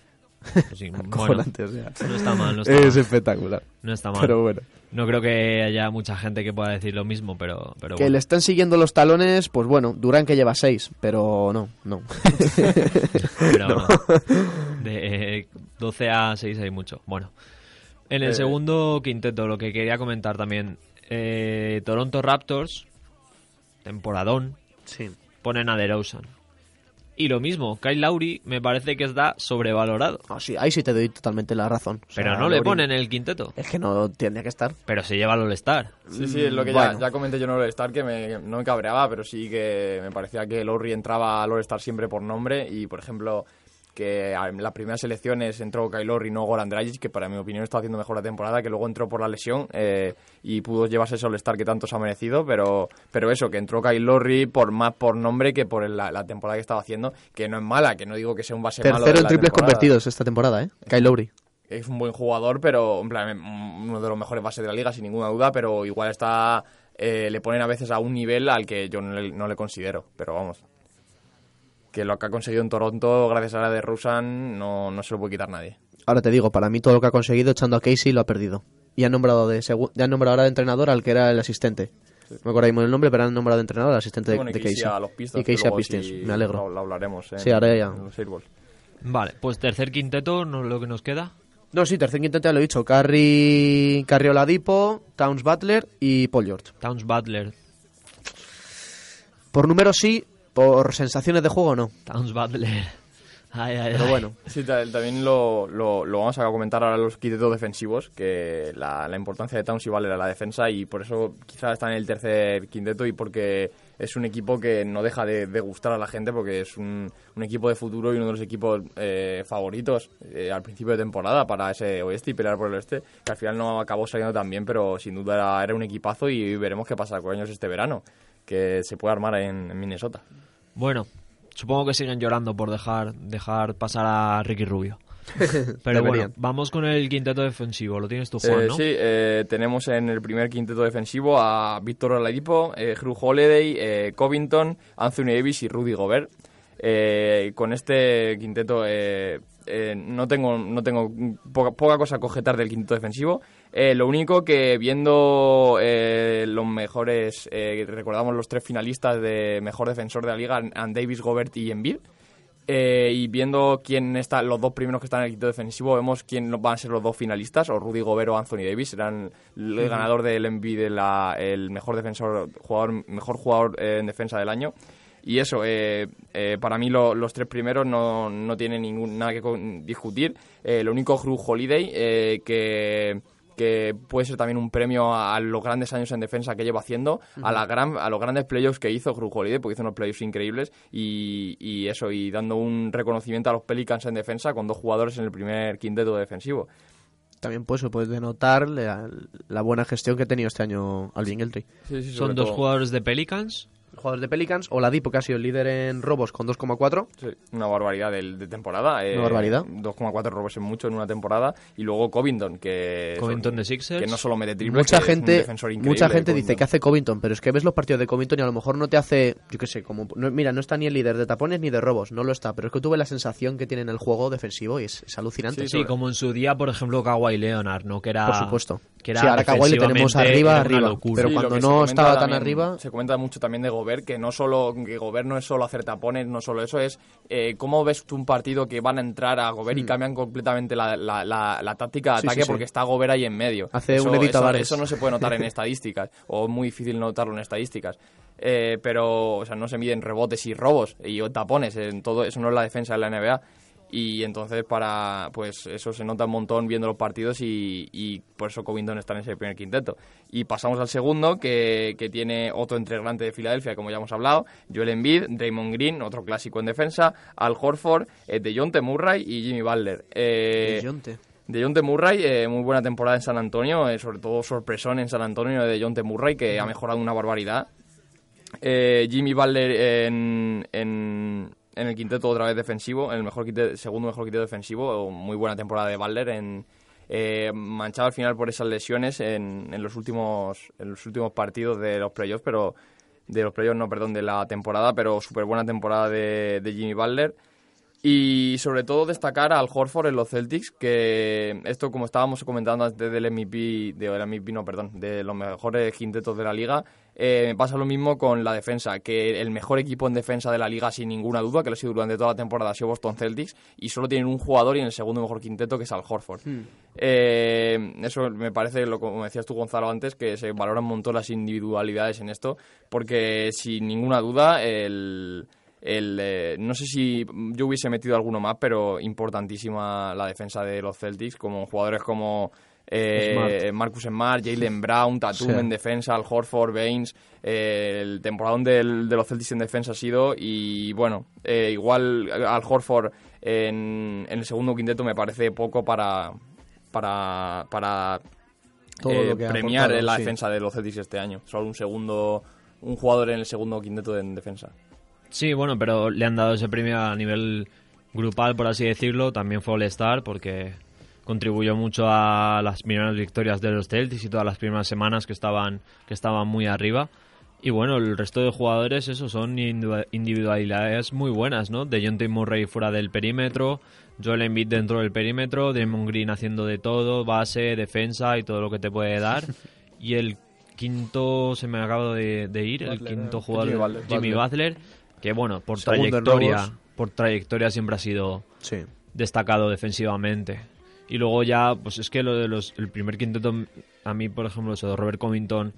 Pues sí, bueno, Acojonante, o sea. no está mal, no está Es mal. espectacular. No está mal. Pero bueno. No creo que haya mucha gente que pueda decir lo mismo, pero, pero Que bueno. le están siguiendo los talones, pues bueno, Durán que lleva 6, pero no, no. Pero No. De eh, 12 a 6 hay mucho. Bueno. En el Eh. segundo quinteto, lo que quería comentar también. eh, Toronto Raptors, temporadón, Sí. ponen a DeRozan. Y lo mismo, Kyle Lowry me parece que está sobrevalorado. Ah, sí, ahí sí te doy totalmente la razón. O sea, Pero no le Lowry- ponen el quinteto. Es que no tendría que estar. Pero se lleva al All-Star. Sí, sí, es lo que Bueno. ya, ya comenté yo en All-Star, que me, que no me cabreaba, pero sí que me parecía que Lowry entraba al All-Star siempre por nombre y, por ejemplo, que en las primeras elecciones entró Kylor y no Goran Dragic, que para mi opinión está haciendo mejor la temporada, que luego entró por la lesión eh, y pudo llevarse ese All-Star que tanto se ha merecido, pero, pero eso, que entró Kylor por más por nombre que por la, la, temporada que estaba haciendo, que no es mala, que no digo que sea un base Tercero malo. Tercero en triples convertidos esta temporada, ¿eh? Lowry es un buen jugador, pero en plan, uno de los mejores bases de la liga, sin ninguna duda, pero igual está eh, le ponen a veces a un nivel al que yo no le, no le, considero, pero vamos. Que lo que ha conseguido en Toronto, gracias a la de Rusan, no, no se lo puede quitar nadie. Ahora te digo, para mí todo lo que ha conseguido echando a Casey lo ha perdido. Y han nombrado de ya han nombrado ahora de entrenador al que era el asistente. No me acuerdo el nombre, pero han nombrado de entrenador al asistente de, bueno, de Casey. A los Pistons, y Casey a Pistons, si me alegro. Lo, lo hablaremos. En, sí, ahora ya. Vale, pues tercer quinteto, ¿no, lo que nos queda. No, sí, tercer quinteto ya lo he dicho. Carry, Carry Oladipo, Towns Butler y Paul George. Towns Butler. Por números sí, por sensaciones de juego no. Towns Butler. Ay, ay, Pero bueno. Sí, también lo, lo, lo, vamos a comentar ahora los quintetos defensivos, que la, la importancia de Towns y Butler a la defensa y por eso quizás está en el tercer quinteto y porque es un equipo que no deja de, de gustar a la gente porque es un, un, equipo de futuro y uno de los equipos eh, favoritos eh, al principio de temporada para ese oeste y pelear por el oeste, que al final no acabó saliendo tan bien, pero sin duda era, era un equipazo y veremos qué pasa con ellos este verano, que se puede armar en, en Minnesota. Bueno, supongo que siguen llorando por dejar, dejar pasar a Ricky Rubio. Pero bueno, vamos con el quinteto defensivo. Lo tienes tú, Juan, Eh, ¿no? Sí, eh, tenemos en el primer quinteto defensivo a Víctor Oladipo, eh, Drew Holiday, eh, Covington, Anthony Davis y Rudy Gobert. Eh, con este quinteto eh, eh, no tengo no tengo poca, poca cosa que objetar del quinteto defensivo. Eh, lo único que viendo eh, los mejores, eh, recordamos los tres finalistas de mejor defensor de la liga, and Davis, Gobert y. Eh, y viendo quién está, los dos primeros que están en el quinto defensivo, vemos quién van a ser los dos finalistas, o Rudy Gobert o Anthony Davis, serán el ganador del MVP, de la, el mejor defensor, jugador, mejor jugador en defensa del año. Y eso, eh, eh, para mí lo- los tres primeros no, no tienen ningún, nada que discutir. Eh, lo único Drew Holiday, que, que puede ser también un premio a, a los grandes años en defensa que lleva haciendo, a, la gran, a los grandes playoffs que hizo Holiday, porque hizo unos playoffs increíbles, y, y eso, y dando un reconocimiento a los Pelicans en defensa con dos jugadores en el primer quinteto defensivo. También pues se puede denotar la, la buena gestión que ha tenido este año Alvin Gentry. Son dos jugadores de Pelicans. Jugadores de Pelicans, Oladipo que ha sido el líder en robos con 2,4. Sí, una barbaridad del- de, temporada. eh, Una barbaridad. 2,4 robos es mucho en una temporada. Y luego Covington, que, Covington de Sixers. que no solo mete triples, Mucha que es un gente, defensor increíble, mucha gente dice que hace Covington, pero es que ves los partidos de Covington y a lo mejor no te hace, yo qué sé, como no- mira, no está ni el líder de tapones ni de robos, no lo está, pero es que tuve la sensación que tiene en el juego defensivo y es, es alucinante. Sí, como en su día, por ejemplo, Kawhi Leonard, ¿no? Que era, Por supuesto. Que era Sí, ahora Kawhi le tenemos arriba, arriba, locura. pero Sí, cuando no estaba tan también- arriba- Se comenta mucho también de Gobert, que no solo que Gobert no es solo hacer tapones, no solo eso, es eh, cómo ves tú un partido que van a entrar a Gobert y cambian completamente la, la, la- la táctica de. Sí, ataque sí, sí. porque está Gobert ahí en medio. Hace eso, un eso, eso no se puede notar en estadísticas, o es muy difícil notarlo en estadísticas. Eh, pero, o sea, no se miden rebotes y robos y tapones, en todo eso no es la defensa de la NBA. Y entonces para pues eso se nota un montón viendo los partidos y, y por eso Covington está en ese primer quinteto. Y pasamos al segundo, que, que tiene otro integrante de Filadelfia, como ya hemos hablado, Joel Embiid, Draymond Green, otro clásico en defensa, Al Horford, eh, DeJounte Murray y Jimmy Butler. Eh, Dejounte. de Jonte Murray, eh, muy buena temporada en San Antonio, eh, sobre todo sorpresón en San Antonio de Jonte Murray, que ha mejorado una barbaridad. Eh, Jimmy Butler en, en, en el quinteto otra vez defensivo, en el mejor quinteto- segundo mejor quinteto defensivo, muy buena temporada de Butler, en, eh, manchado al final por esas lesiones en, en los últimos en los últimos partidos de los playoffs, pero de los playoffs no, perdón, de la temporada, pero súper buena temporada de, de Jimmy Butler. Y sobre todo destacar al Horford en los Celtics, que esto como estábamos comentando antes del MVP, del MVP no, perdón, de los mejores quintetos de la liga, eh, pasa lo mismo con la defensa, que el mejor equipo en defensa de la liga sin ninguna duda, que lo ha sido durante toda la temporada, ha sido Boston Celtics, y solo tienen un jugador y en el segundo mejor quinteto que es al Horford. Eh, eso me parece, lo como decías tú Gonzalo antes, que se valoran un montón las individualidades en esto, porque sin ninguna duda el... El, eh, no sé si yo hubiese metido alguno más, pero importantísima la defensa de los Celtics, como jugadores como eh, Smart. Marcus Smart, Jalen Brown, Tatum Sí. en defensa, Al Horford, Baines. eh, el temporadón del- de los Celtics en defensa ha sido, y bueno, eh, igual Al Horford en, en el segundo quinteto me parece poco para, para, para Todo eh, lo que ha premiar aportado, la sí. defensa de los Celtics este año. Solo un segundo, un jugador en el segundo quinteto en defensa. Sí, bueno, pero le han dado ese premio a nivel grupal, por así decirlo. También fue All-Star porque contribuyó mucho a las primeras victorias de los Celtics y todas las primeras semanas que estaban, que estaban muy arriba. Y bueno, el resto de jugadores, eso, son individu- individualidades muy buenas, ¿no? De John T. Murray fuera del perímetro, Joel Embiid dentro del perímetro, Draymond Green haciendo de todo, base, defensa y todo lo que te puede dar. Y el quinto, se me acaba de, de ir, el quinto eh. jugador, Jimmy Butler. Jimmy Butler, que bueno, por Segundo trayectoria, por trayectoria siempre ha sido Sí. destacado defensivamente. Y luego ya, pues es que lo de los, el primer quinteto, a mí, por ejemplo, eso de Robert Covington,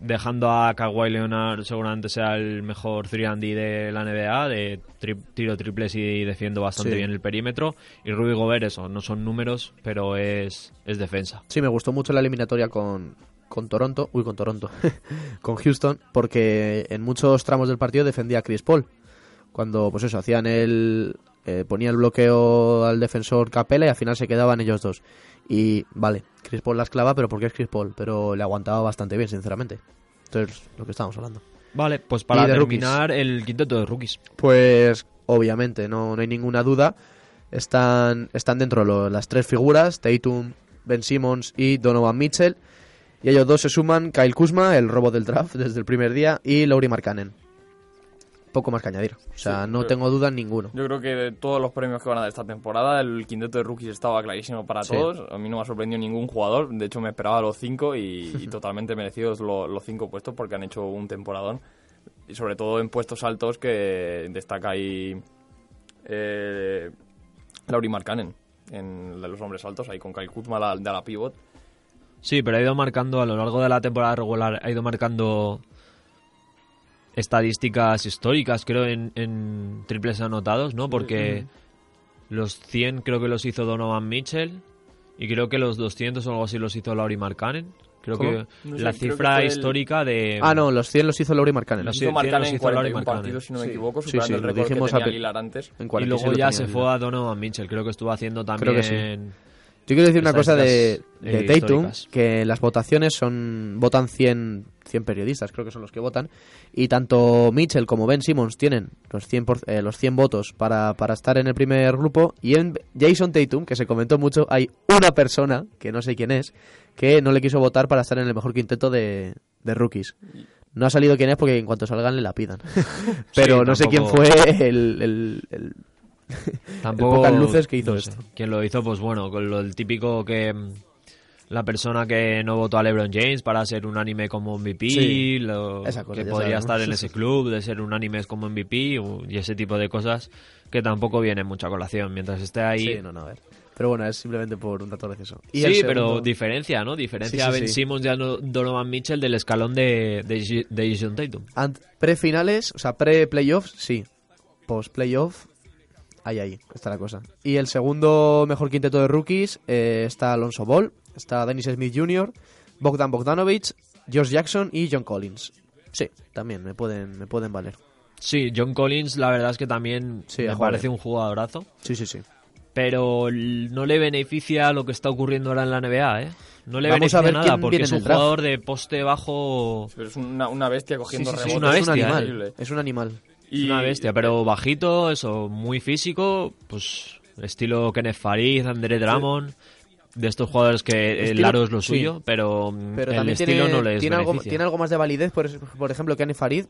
dejando a Kawhi Leonard, seguramente sea el mejor 3D de la NBA, de tri- tiro triples y defiendo bastante Sí. bien el perímetro. Y Ruby Gobert, eso, no son números, pero es, es defensa. Sí, me gustó mucho la eliminatoria con, con Toronto, uy, con Toronto, con Houston, porque en muchos tramos del partido defendía a Chris Paul. Cuando, pues eso, hacían el. eh, ponía el bloqueo al defensor Capela y al final se quedaban ellos dos. Y vale, Chris Paul las clava, pero porque es Chris Paul, pero le aguantaba bastante bien, sinceramente. Entonces, lo que estábamos hablando. Vale, pues para terminar el quinteto de rookies. Pues obviamente, no, no hay ninguna duda. Están, están dentro lo- las tres figuras, Tatum, Ben Simmons y Donovan Mitchell. Y ellos dos se suman Kyle Kuzma, el robo del draft desde el primer día, y Laurie Markkanen. Poco más que añadir. O sea, Sí, no pero- tengo duda en ninguno. Yo creo que de todos los premios que van a dar esta temporada, el quinteto de rookies estaba clarísimo para Sí. todos. A mí no me ha sorprendido ningún jugador. De hecho, me esperaba los cinco y, y totalmente merecidos lo- los cinco puestos porque han hecho un temporadón. Y sobre todo en puestos altos que destaca ahí eh, Lauri Markkanen en los hombres altos, ahí con Kyle Kuzma la- de la pivot. Sí, pero ha ido marcando a lo largo de la temporada regular, ha ido marcando estadísticas históricas, creo, en, en triples anotados, ¿no? Porque los 100 creo que los hizo Donovan Mitchell y creo que los 200 o algo así los hizo Laurie Markkanen. Creo ¿Cómo? que No sé, la creo que cifra el- histórica de... Ah, no, los 100 los hizo Laurie Markkanen. Los Hizo 100 Markkanen los en hizo Lauri 41 Markkanen. partidos, si no me Sí. equivoco, Sí, superando sí, el récord que dijimos tenía a- antes. En Y 46 luego ya se fue a Donovan Mitchell, creo que estuvo haciendo Creo también... que sí. Yo quiero decir una cosa de, de eh, Tatum, que las votaciones son votan 100, 100 periodistas, creo que son los que votan, y tanto Mitchell como Ben Simmons tienen los 100, por- eh, los 100 votos para, para estar en el primer grupo, y en Jason Tatum, que se comentó mucho, hay una persona, que no sé quién es, que no le quiso votar para estar en el mejor quinteto de, de rookies. No ha salido quién es porque en cuanto salgan le la pidan. Pero no sé quién fue el- el- el, Tampoco, pocas luces que hizo no esto. Quien lo hizo, pues bueno, con lo el típico que mm, la persona que no votó a LeBron James para ser un anime como MVP, Sí, lo- esa cosa, que podría sabemos. estar en ese club, de ser un anime como MVP y ese tipo de cosas que tampoco vienen mucho a colación mientras esté ahí. Sí, no, no, a ver. Pero bueno, es simplemente por un dato gracioso. Y Sí, pero diferencia, ¿no? Diferencia Sí, a sí, Ben sí. Simmons y a No- Donovan Mitchell del escalón de, de, de Jason Tatum. Pre-finales, o sea, pre-playoffs, sí. Post-playoff, ahí, ahí, está la cosa. Y el segundo mejor quinteto de rookies eh, está Alonso Ball, está Dennis Smith Jr., Bogdan Bogdanovich, Josh Jackson y John Collins. Sí, también me pueden, me pueden valer. Sí, John Collins, la verdad es que también Sí, me a parece un jugadorazo. Sí, sí, sí. pero no le beneficia lo que está ocurriendo ahora en la NBA, ¿eh? No le Vamos a beneficia ver nada porque es un jugador de poste bajo, Pero es una, una bestia cogiendo Sí, sí, sí, rebotes. una bestia, es un ¿eh? animal. Es un animal. Es una bestia, pero bajito, eso, muy físico, pues estilo Kenneth Farid, André Drummond, de estos jugadores que el Estilo- aro es lo sí. suyo, pero, Pero el también estilo tiene, no les tiene, algo, tiene algo más de validez, por, por ejemplo, Annie Farid.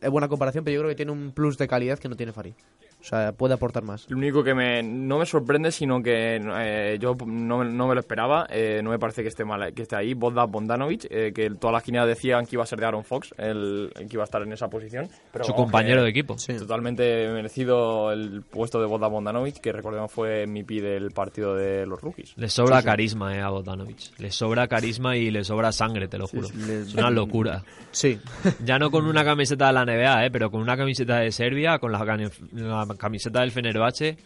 Es buena comparación, pero yo creo que tiene un plus de calidad que no tiene Farid. O sea, puede aportar más. Lo único que me, no me sorprende, sino que eh, yo no, me- no me lo esperaba, eh, no me parece que esté mal que esté ahí, Bogdan Bondanovic, eh, que todas las quinielas decían que iba a ser de Aaron Fox, el, el que iba a estar en esa posición. Pero Su vamos, compañero de equipo. Sí. Totalmente merecido el puesto de Bogdan Bondanovic, que recordemos fue MVP del partido de los rookies. Le sobra carisma eh, a Bogdanovic. Le sobra carisma y le sobra sangre, te lo juro. Es una locura. Sí. Ya no con una camiseta de la NBA, ¿eh? pero con una camiseta de Serbia, con la, la camiseta del Fenerbahce,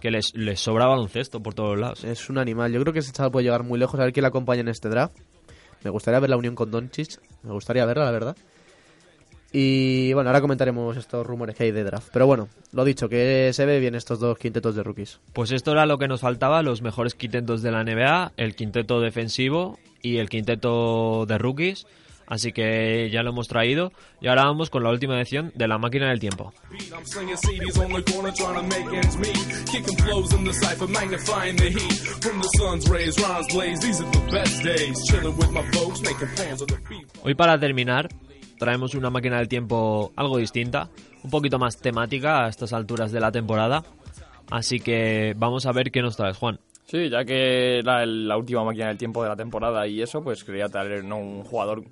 que les, les sobra baloncesto por todos lados. Es un animal. Yo creo que ese chaval puede llegar muy lejos. A ver quién le acompaña en este draft. Me gustaría ver la unión con Doncic. Me gustaría verla, la verdad. Y bueno, ahora comentaremos estos rumores que hay de draft. Pero bueno, lo dicho, que se ve bien estos dos quintetos de rookies. Pues esto era lo que nos faltaba, los mejores quintetos de la NBA, el quinteto defensivo y el quinteto de rookies. Así que ya lo hemos traído y ahora vamos con la última edición de la máquina del tiempo. Hoy para terminar traemos una máquina del tiempo algo distinta, un poquito más temática a estas alturas de la temporada. Así que vamos a ver qué nos traes, Juan. Sí, ya que era la última máquina del tiempo de la temporada y eso, pues quería traer no un jugador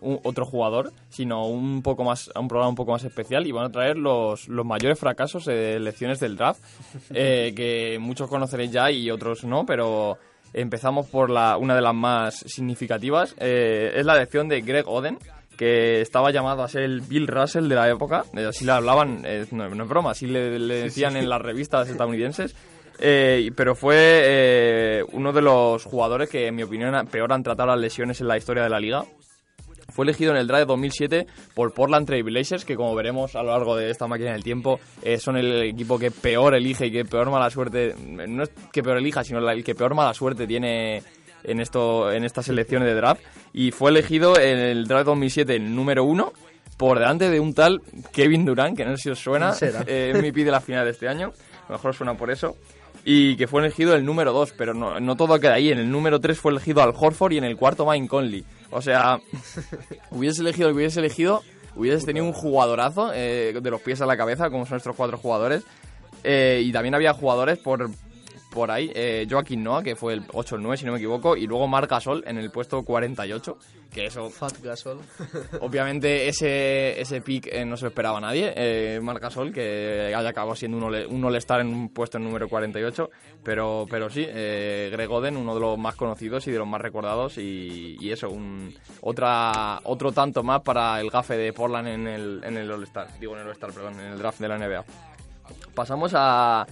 otro jugador, sino un poco más un programa un poco más especial y van a traer los, los mayores fracasos de elecciones del draft, eh, que muchos conoceréis ya y otros no, pero empezamos por la, una de las más significativas, eh, es la elección de Greg Oden, que estaba llamado a ser el Bill Russell de la época, eh, así le hablaban, no, es broma, así le, decían en las revistas estadounidenses, pero fue uno de los jugadores que, en mi opinión, peor han tratado las lesiones en la historia de la liga. Fue elegido en el draft de 2007 por Portland Trail Blazers, que como veremos a lo largo de esta máquina del tiempo, eh, son el equipo que peor elige y que peor mala suerte, no es que peor elija, sino el que peor mala suerte tiene en, esto, en estas elecciones de draft. Y fue elegido en el draft 2007 el número uno por delante de un tal Kevin Durant, que no sé si os suena, eh, MVP de la final de este año, a lo mejor suena por eso y que fue elegido el número 2, pero no, no todo queda ahí. En el número 3 fue elegido Al Horford y en el cuarto Mike Conley. O sea, hubieses elegido lo hubieses elegido, hubieses tenido un jugadorazo eh, de los pies a la cabeza, como son nuestros cuatro jugadores. Eh, y también había jugadores por, por ahí, eh, Joaquín Noah, que fue el 8 9, si no me equivoco, y luego Marc Gasol en el puesto 48, que eso... Fat Gasol. obviamente ese, ese pick eh, no se lo esperaba nadie, eh, Marc Gasol, que haya acabado siendo un, un All-Star en un puesto número 48, pero, pero sí, eh, Greg Oden, uno de los más conocidos y de los más recordados, y, y eso, un, otra, otro tanto más para el gafe de Portland en el, en el All-Star, digo en el All-Star, perdón, en el draft de la NBA. Pasamos a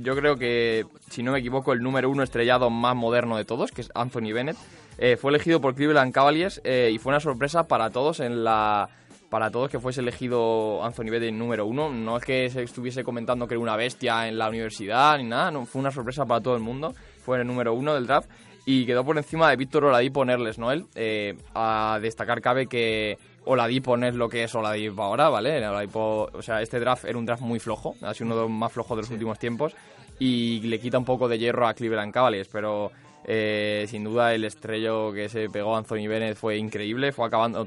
yo creo que, si no me equivoco, el número uno estrellado más moderno de todos, que es Anthony Bennett. Eh, fue elegido por Cleveland Cavaliers eh, y fue una sorpresa para todos en la para todos que fuese elegido Anthony Bennett número uno. No es que se estuviese comentando que era una bestia en la universidad ni nada, no, fue una sorpresa para todo el mundo. Fue el número uno del draft y quedó por encima de Víctor Oladipo Nerles Noel. Eh, a destacar cabe que Oladipo no es lo que es Oladipo ahora, ¿vale? Oladipo, o sea, este draft era un draft muy flojo, ha sido uno de los más flojos de los últimos tiempos y le quita un poco de hierro a Cleveland Cavaliers, pero eh, sin duda el estrello que se pegó Anthony Bennett fue increíble, fue acabando,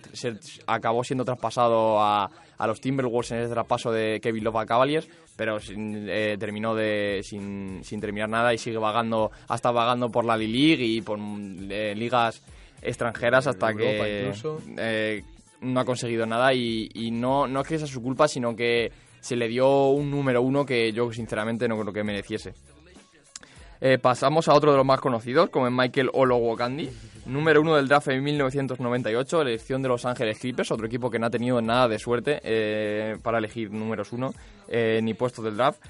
acabó siendo traspasado a, a los Timberwolves en ese traspaso de Kevin Love a Cavaliers, pero eh, terminó de, sin, sin, terminar nada y sigue vagando, hasta vagando por la D-League y por eh, ligas extranjeras hasta que eh, no ha conseguido nada y, no, no es que sea su culpa, sino que se le dio un número uno que yo sinceramente no creo que mereciese. Eh, pasamos a otro de los más conocidos, como es Michael Olowokandi, número uno del draft en 1998, elección de Los Ángeles Clippers, otro equipo que no ha tenido nada de suerte eh, para elegir números uno eh, ni puestos del draft.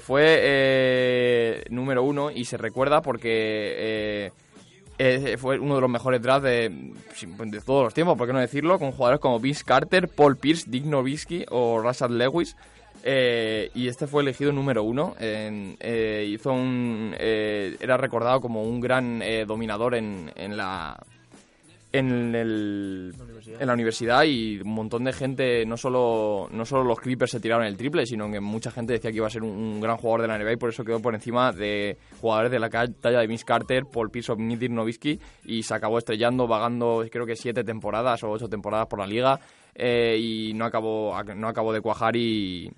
fue número uno y se recuerda porque fue uno de los mejores drafts de, de, todos los tiempos, por qué no decirlo, con jugadores como Vince Carter, Paul Pierce, Dick Nowitzki o Rashad Lewis. Eh, y este fue elegido número uno. Eh, hizo un, eh, era recordado como un gran dominador en, en la en, el, en la universidad y un montón de gente, no solo, no solo los Clippers se tiraron el triple, sino que mucha gente decía que iba a ser un, gran jugador de la NBA y por eso quedó por encima de jugadores de la talla de Vince Carter, Paul Pierce Midir Nowitzki y se acabó estrellando, vagando creo que siete temporadas o ocho temporadas por la liga eh, y no acabó, no acabó de cuajar y,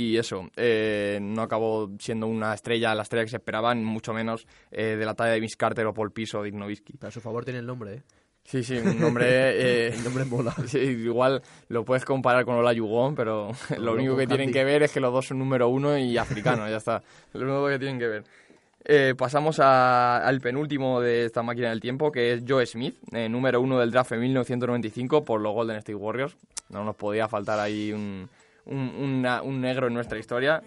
y eso, eh, no acabó siendo una estrella, la estrella que se esperaban, mucho menos eh, de la talla de Vince Carter o Paul Piso o Dick Nowitzki. Pero a su favor tiene el nombre, ¿eh? Sí, sí, un nombre... el nombre mola. Sí, igual lo puedes comparar con Ola Yugón, pero lo único que tienen que ver es que los dos son número uno y africanos, ya está. Lo único que tienen que ver. Eh, pasamos al penúltimo de esta máquina del tiempo, que es Joe Smith, número uno del draft en 1995 por los Golden State Warriors. No nos podía faltar ahí un, un, negro en nuestra historia.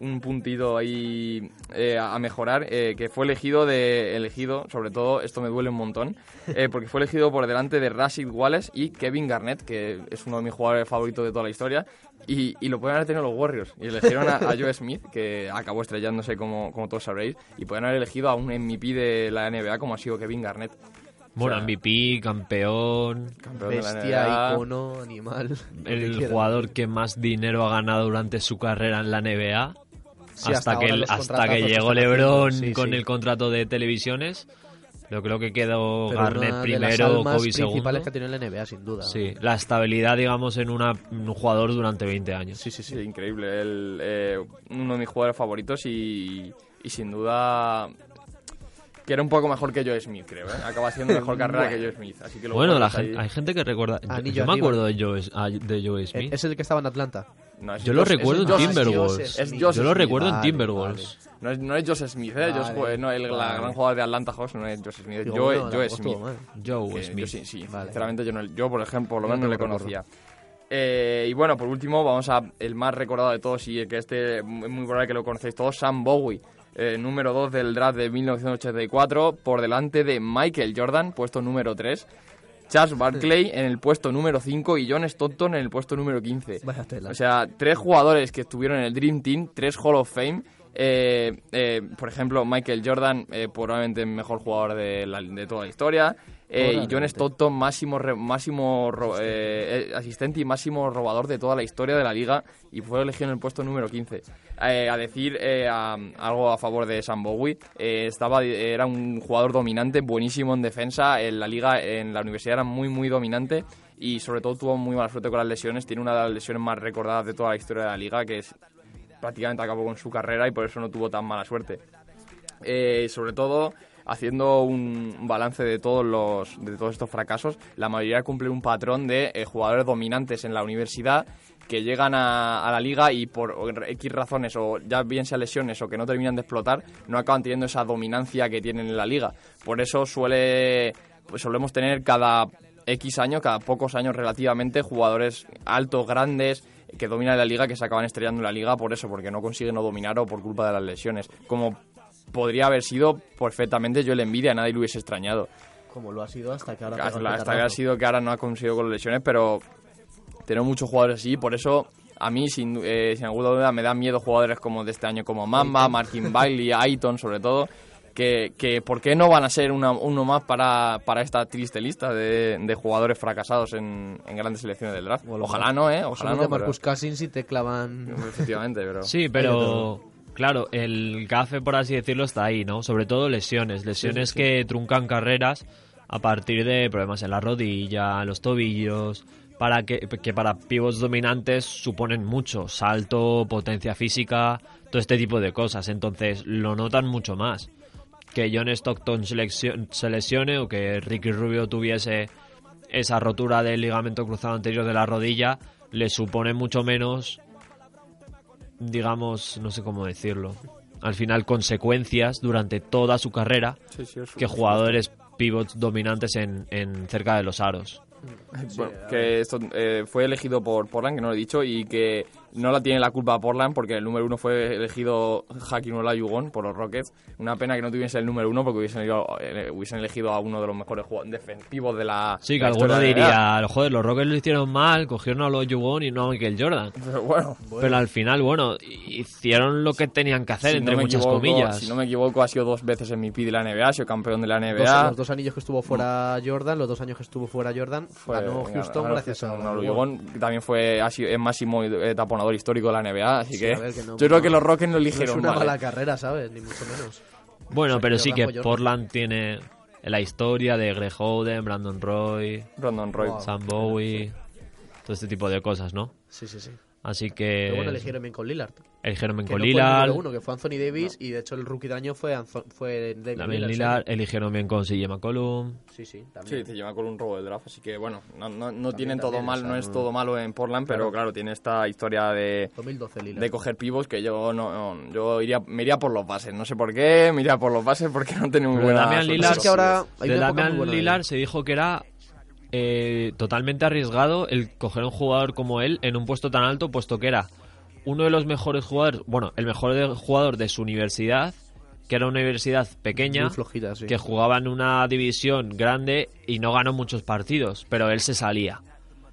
un puntito ahí eh, a mejorar, eh, que fue elegido de elegido, sobre todo, esto me duele un montón, eh, porque fue elegido por delante de Rashid Wallace y Kevin Garnett, que es uno de mis jugadores favoritos de toda la historia, y, lo pueden haber tenido los Warriors. Y eligieron a, a Joe Smith, que acabó estrellándose como, como todos sabréis, y pueden haber elegido a un MVP de la NBA como ha sido Kevin Garnett. Bueno, O sea, MVP, campeón, campeón de la Bestia, NBA. icono, animal. el jugador que más dinero ha ganado durante su carrera en la NBA. Sí, hasta que, el- hasta que llegó LeBron sí, con sí. el contrato de televisiones. Yo creo que quedó Pero Garnett una de las primero, Kobe segundo. principales que tiene la NBA, sin duda. Sí, la estabilidad, digamos, en una, un jugador durante 20 años. sí, sí. sí. Sí, increíble. El, eh, uno de mis jugadores favoritos y, y sin duda que era un poco mejor que Joe Smith, creo. ¿eh? Acaba siendo mejor carrera que Joe Smith. Así que Bueno, la pones gen- ahí. hay gente que recuerda. Yo, Anillo yo me acuerdo de Joe, a- de Joe Smith. Es el que estaba en Atlanta. No, es Yo lo recuerdo en Timberwolves. Es Yo lo recuerdo en Vale, Timberwolves. No es, no es Josh Smith, ¿eh? Josh- no, el la vale. gran jugador de Atlanta Hawks no es Josh Smith, es Joe, Smith. Joe Smith. Yo sí, sí. Vale. Sinceramente, yo, no, yo, por ejemplo, por lo menos no no le conocía. Eh, y bueno, por último, vamos a el más recordado de todos y el que este es muy probable que lo conocéis todos, Sam Bowie. Eh, número 2 del draft de 1984, por delante de Michael Jordan, puesto número 3. Charles Barkley en el puesto número 5 y John Stockton en el puesto número 15. Vaya tela. O sea, tres jugadores que estuvieron en el Dream Team, tres Hall of Fame. Eh, eh, por ejemplo, Michael Jordan, eh, probablemente el mejor jugador de, la- de toda la historia. Eh, y John. Stockton, máximo, re- máximo ro- eh, eh, asistente y máximo robador de toda la historia de la liga. Y fue elegido en el puesto número 15. Eh, a decir a- algo a favor de Sam Bowie, estaba, era un jugador dominante, buenísimo en defensa. En la liga, en la universidad era muy, muy dominante y sobre todo tuvo muy mala suerte con las lesiones. Tiene una de las lesiones más recordadas de toda la historia de la liga, que es prácticamente acabó con su carrera y por eso no tuvo tan mala suerte. Sobre todo, haciendo un balance de todos los de todos estos fracasos, la mayoría cumple un patrón de eh, jugadores dominantes en la universidad que llegan a, a la liga y por X razones, o ya bien sea lesiones o que no terminan de explotar, no acaban teniendo esa dominancia que tienen en la liga. Por eso suele pues solemos tener cada X años, cada pocos años relativamente, jugadores altos, grandes, que dominan la liga, que se acaban estrellando en la liga por eso, porque no consiguen no dominar o por culpa de las lesiones. Como podría haber sido perfectamente yo le envidia, a nadie le hubiese extrañado. Como lo ha sido hasta que ahora... Hasta, hasta que ha sido que ahora no ha conseguido con las lesiones, pero tenemos muchos jugadores así, por eso a mí, sin, eh, sin alguna duda, me dan miedo jugadores como de este año, como Mamba, Martin Bailey, Aiton, sobre todo, que, que ¿por qué no van a ser una- uno más para, para esta triste lista de, de jugadores fracasados en, en grandes selecciones del draft? Ojalá no, ¿eh? Ojalá no, de pero- Marcus Cousins y te clavan... efectivamente, pero... Sí, pero claro, el gafe, por así decirlo, está ahí, ¿no? Sobre todo lesiones, lesiones que truncan carreras a partir de problemas en la rodilla, los tobillos, para que, que para pivots dominantes suponen mucho, salto, potencia física, todo este tipo de cosas, entonces lo notan mucho más. Que John Stockton se lesione o que Ricky Rubio tuviese esa rotura del ligamento cruzado anterior de la rodilla le supone mucho menos digamos, no sé cómo decirlo, al final consecuencias durante toda su carrera Sí, sí, es- que jugadores pivots dominantes en, en cerca de los aros. Bueno, que esto eh, fue elegido por Portland, que no lo he dicho, y que no la tiene la culpa Portland porque el número uno fue elegido Hakim Olajuwon por los Rockets. Una pena que no tuviese el número uno porque hubiesen elegido, eh, hubiesen elegido a uno de los mejores jugadores defensivos de la Sí, que alguno diría, joder, los Rockets lo hicieron mal, cogieron a los Yugon y no a Michael Jordan. Pero bueno, Pero al final, bueno, hicieron lo que tenían que hacer, si entre no muchas equivoco- comillas. Si no me equivoco, ha sido dos veces MVP de la NBA, ha sido campeón de la Dos- NBA. los dos anillos que estuvo fuera Jordan, los dos años que estuvo fuera Jordan, Fue- ganó Houston gracias a Olajuwon. Olajuwon, que también fue ha sido, es máximo eh, taponador histórico de la NBA, así Sí, que, que no- yo creo que los Rockets no No es eligieron una mal, mala eh. carrera, ¿sabes? Ni mucho menos. Bueno, O sea, pero que sí que. Portland tiene la historia de Greg Oden, Brandon Roy, Brandon Roy. Wow. Sam Bowie, todo este tipo de cosas, ¿no? Sí, sí, sí. Así Pero bueno, que eligieron bien con Lillard. Eligieron bien Que con el Lillard, uno, que fue Anthony Davis, y de hecho el rookie año fue, Anzo- fue David también Lillard. Eligieron bien con CJ McCollum. Sí, sí, Sí, también. un robo del draft, así que bueno, no, no, no tienen todo también, mal, o sea, no es todo malo en Portland, pero Claro. tiene esta historia de, 2012 Lillard. de coger pivos que yo no, no- yo iría, me iría por los bases, no sé por qué, me iría por los bases porque no tengo muy buena Damian Lillard- es que ahora hay de Damian de. Lillard se dijo que era eh, totalmente arriesgado el coger un jugador como él en un puesto tan alto, puesto que era uno de los mejores jugadores, bueno, el mejor de- jugador de su universidad, que era una universidad pequeña, Muy flojita, sí. que jugaba en una división grande y no ganó muchos partidos, pero él se salía.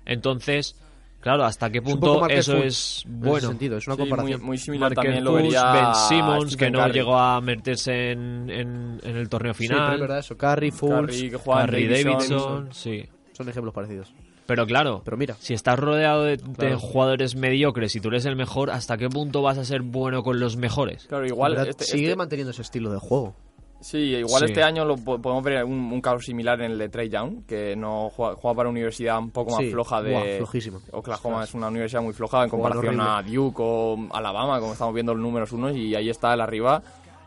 Entonces, claro, ¿hasta qué punto Marquez eso es en bueno? ese sentido, es una Sí, muy, comparación. muy similar Markel también lo vería Ben Simmons, que no Curry. llegó a meterse en, en- en el torneo Sí, pero es final. verdad eso. Curry, Fultz, Curry, que juega en Harry Davidson. Davidson, sí. son ejemplos parecidos. Pero claro, Pero mira. si estás rodeado de, jugadores mediocres y tú eres el mejor, ¿hasta qué punto vas a ser bueno con los mejores? Claro, igual este, sigue este- manteniendo ese estilo de juego. Sí, igual Sí. este año lo po- podemos ver un, un caso similar en el de Trey Young, que no juega, juega para una universidad un poco más Sí, floja de flojísimo. Oklahoma es una universidad muy floja en comparación a. Duke o Alabama, como estamos viendo los números unos y ahí está él arriba.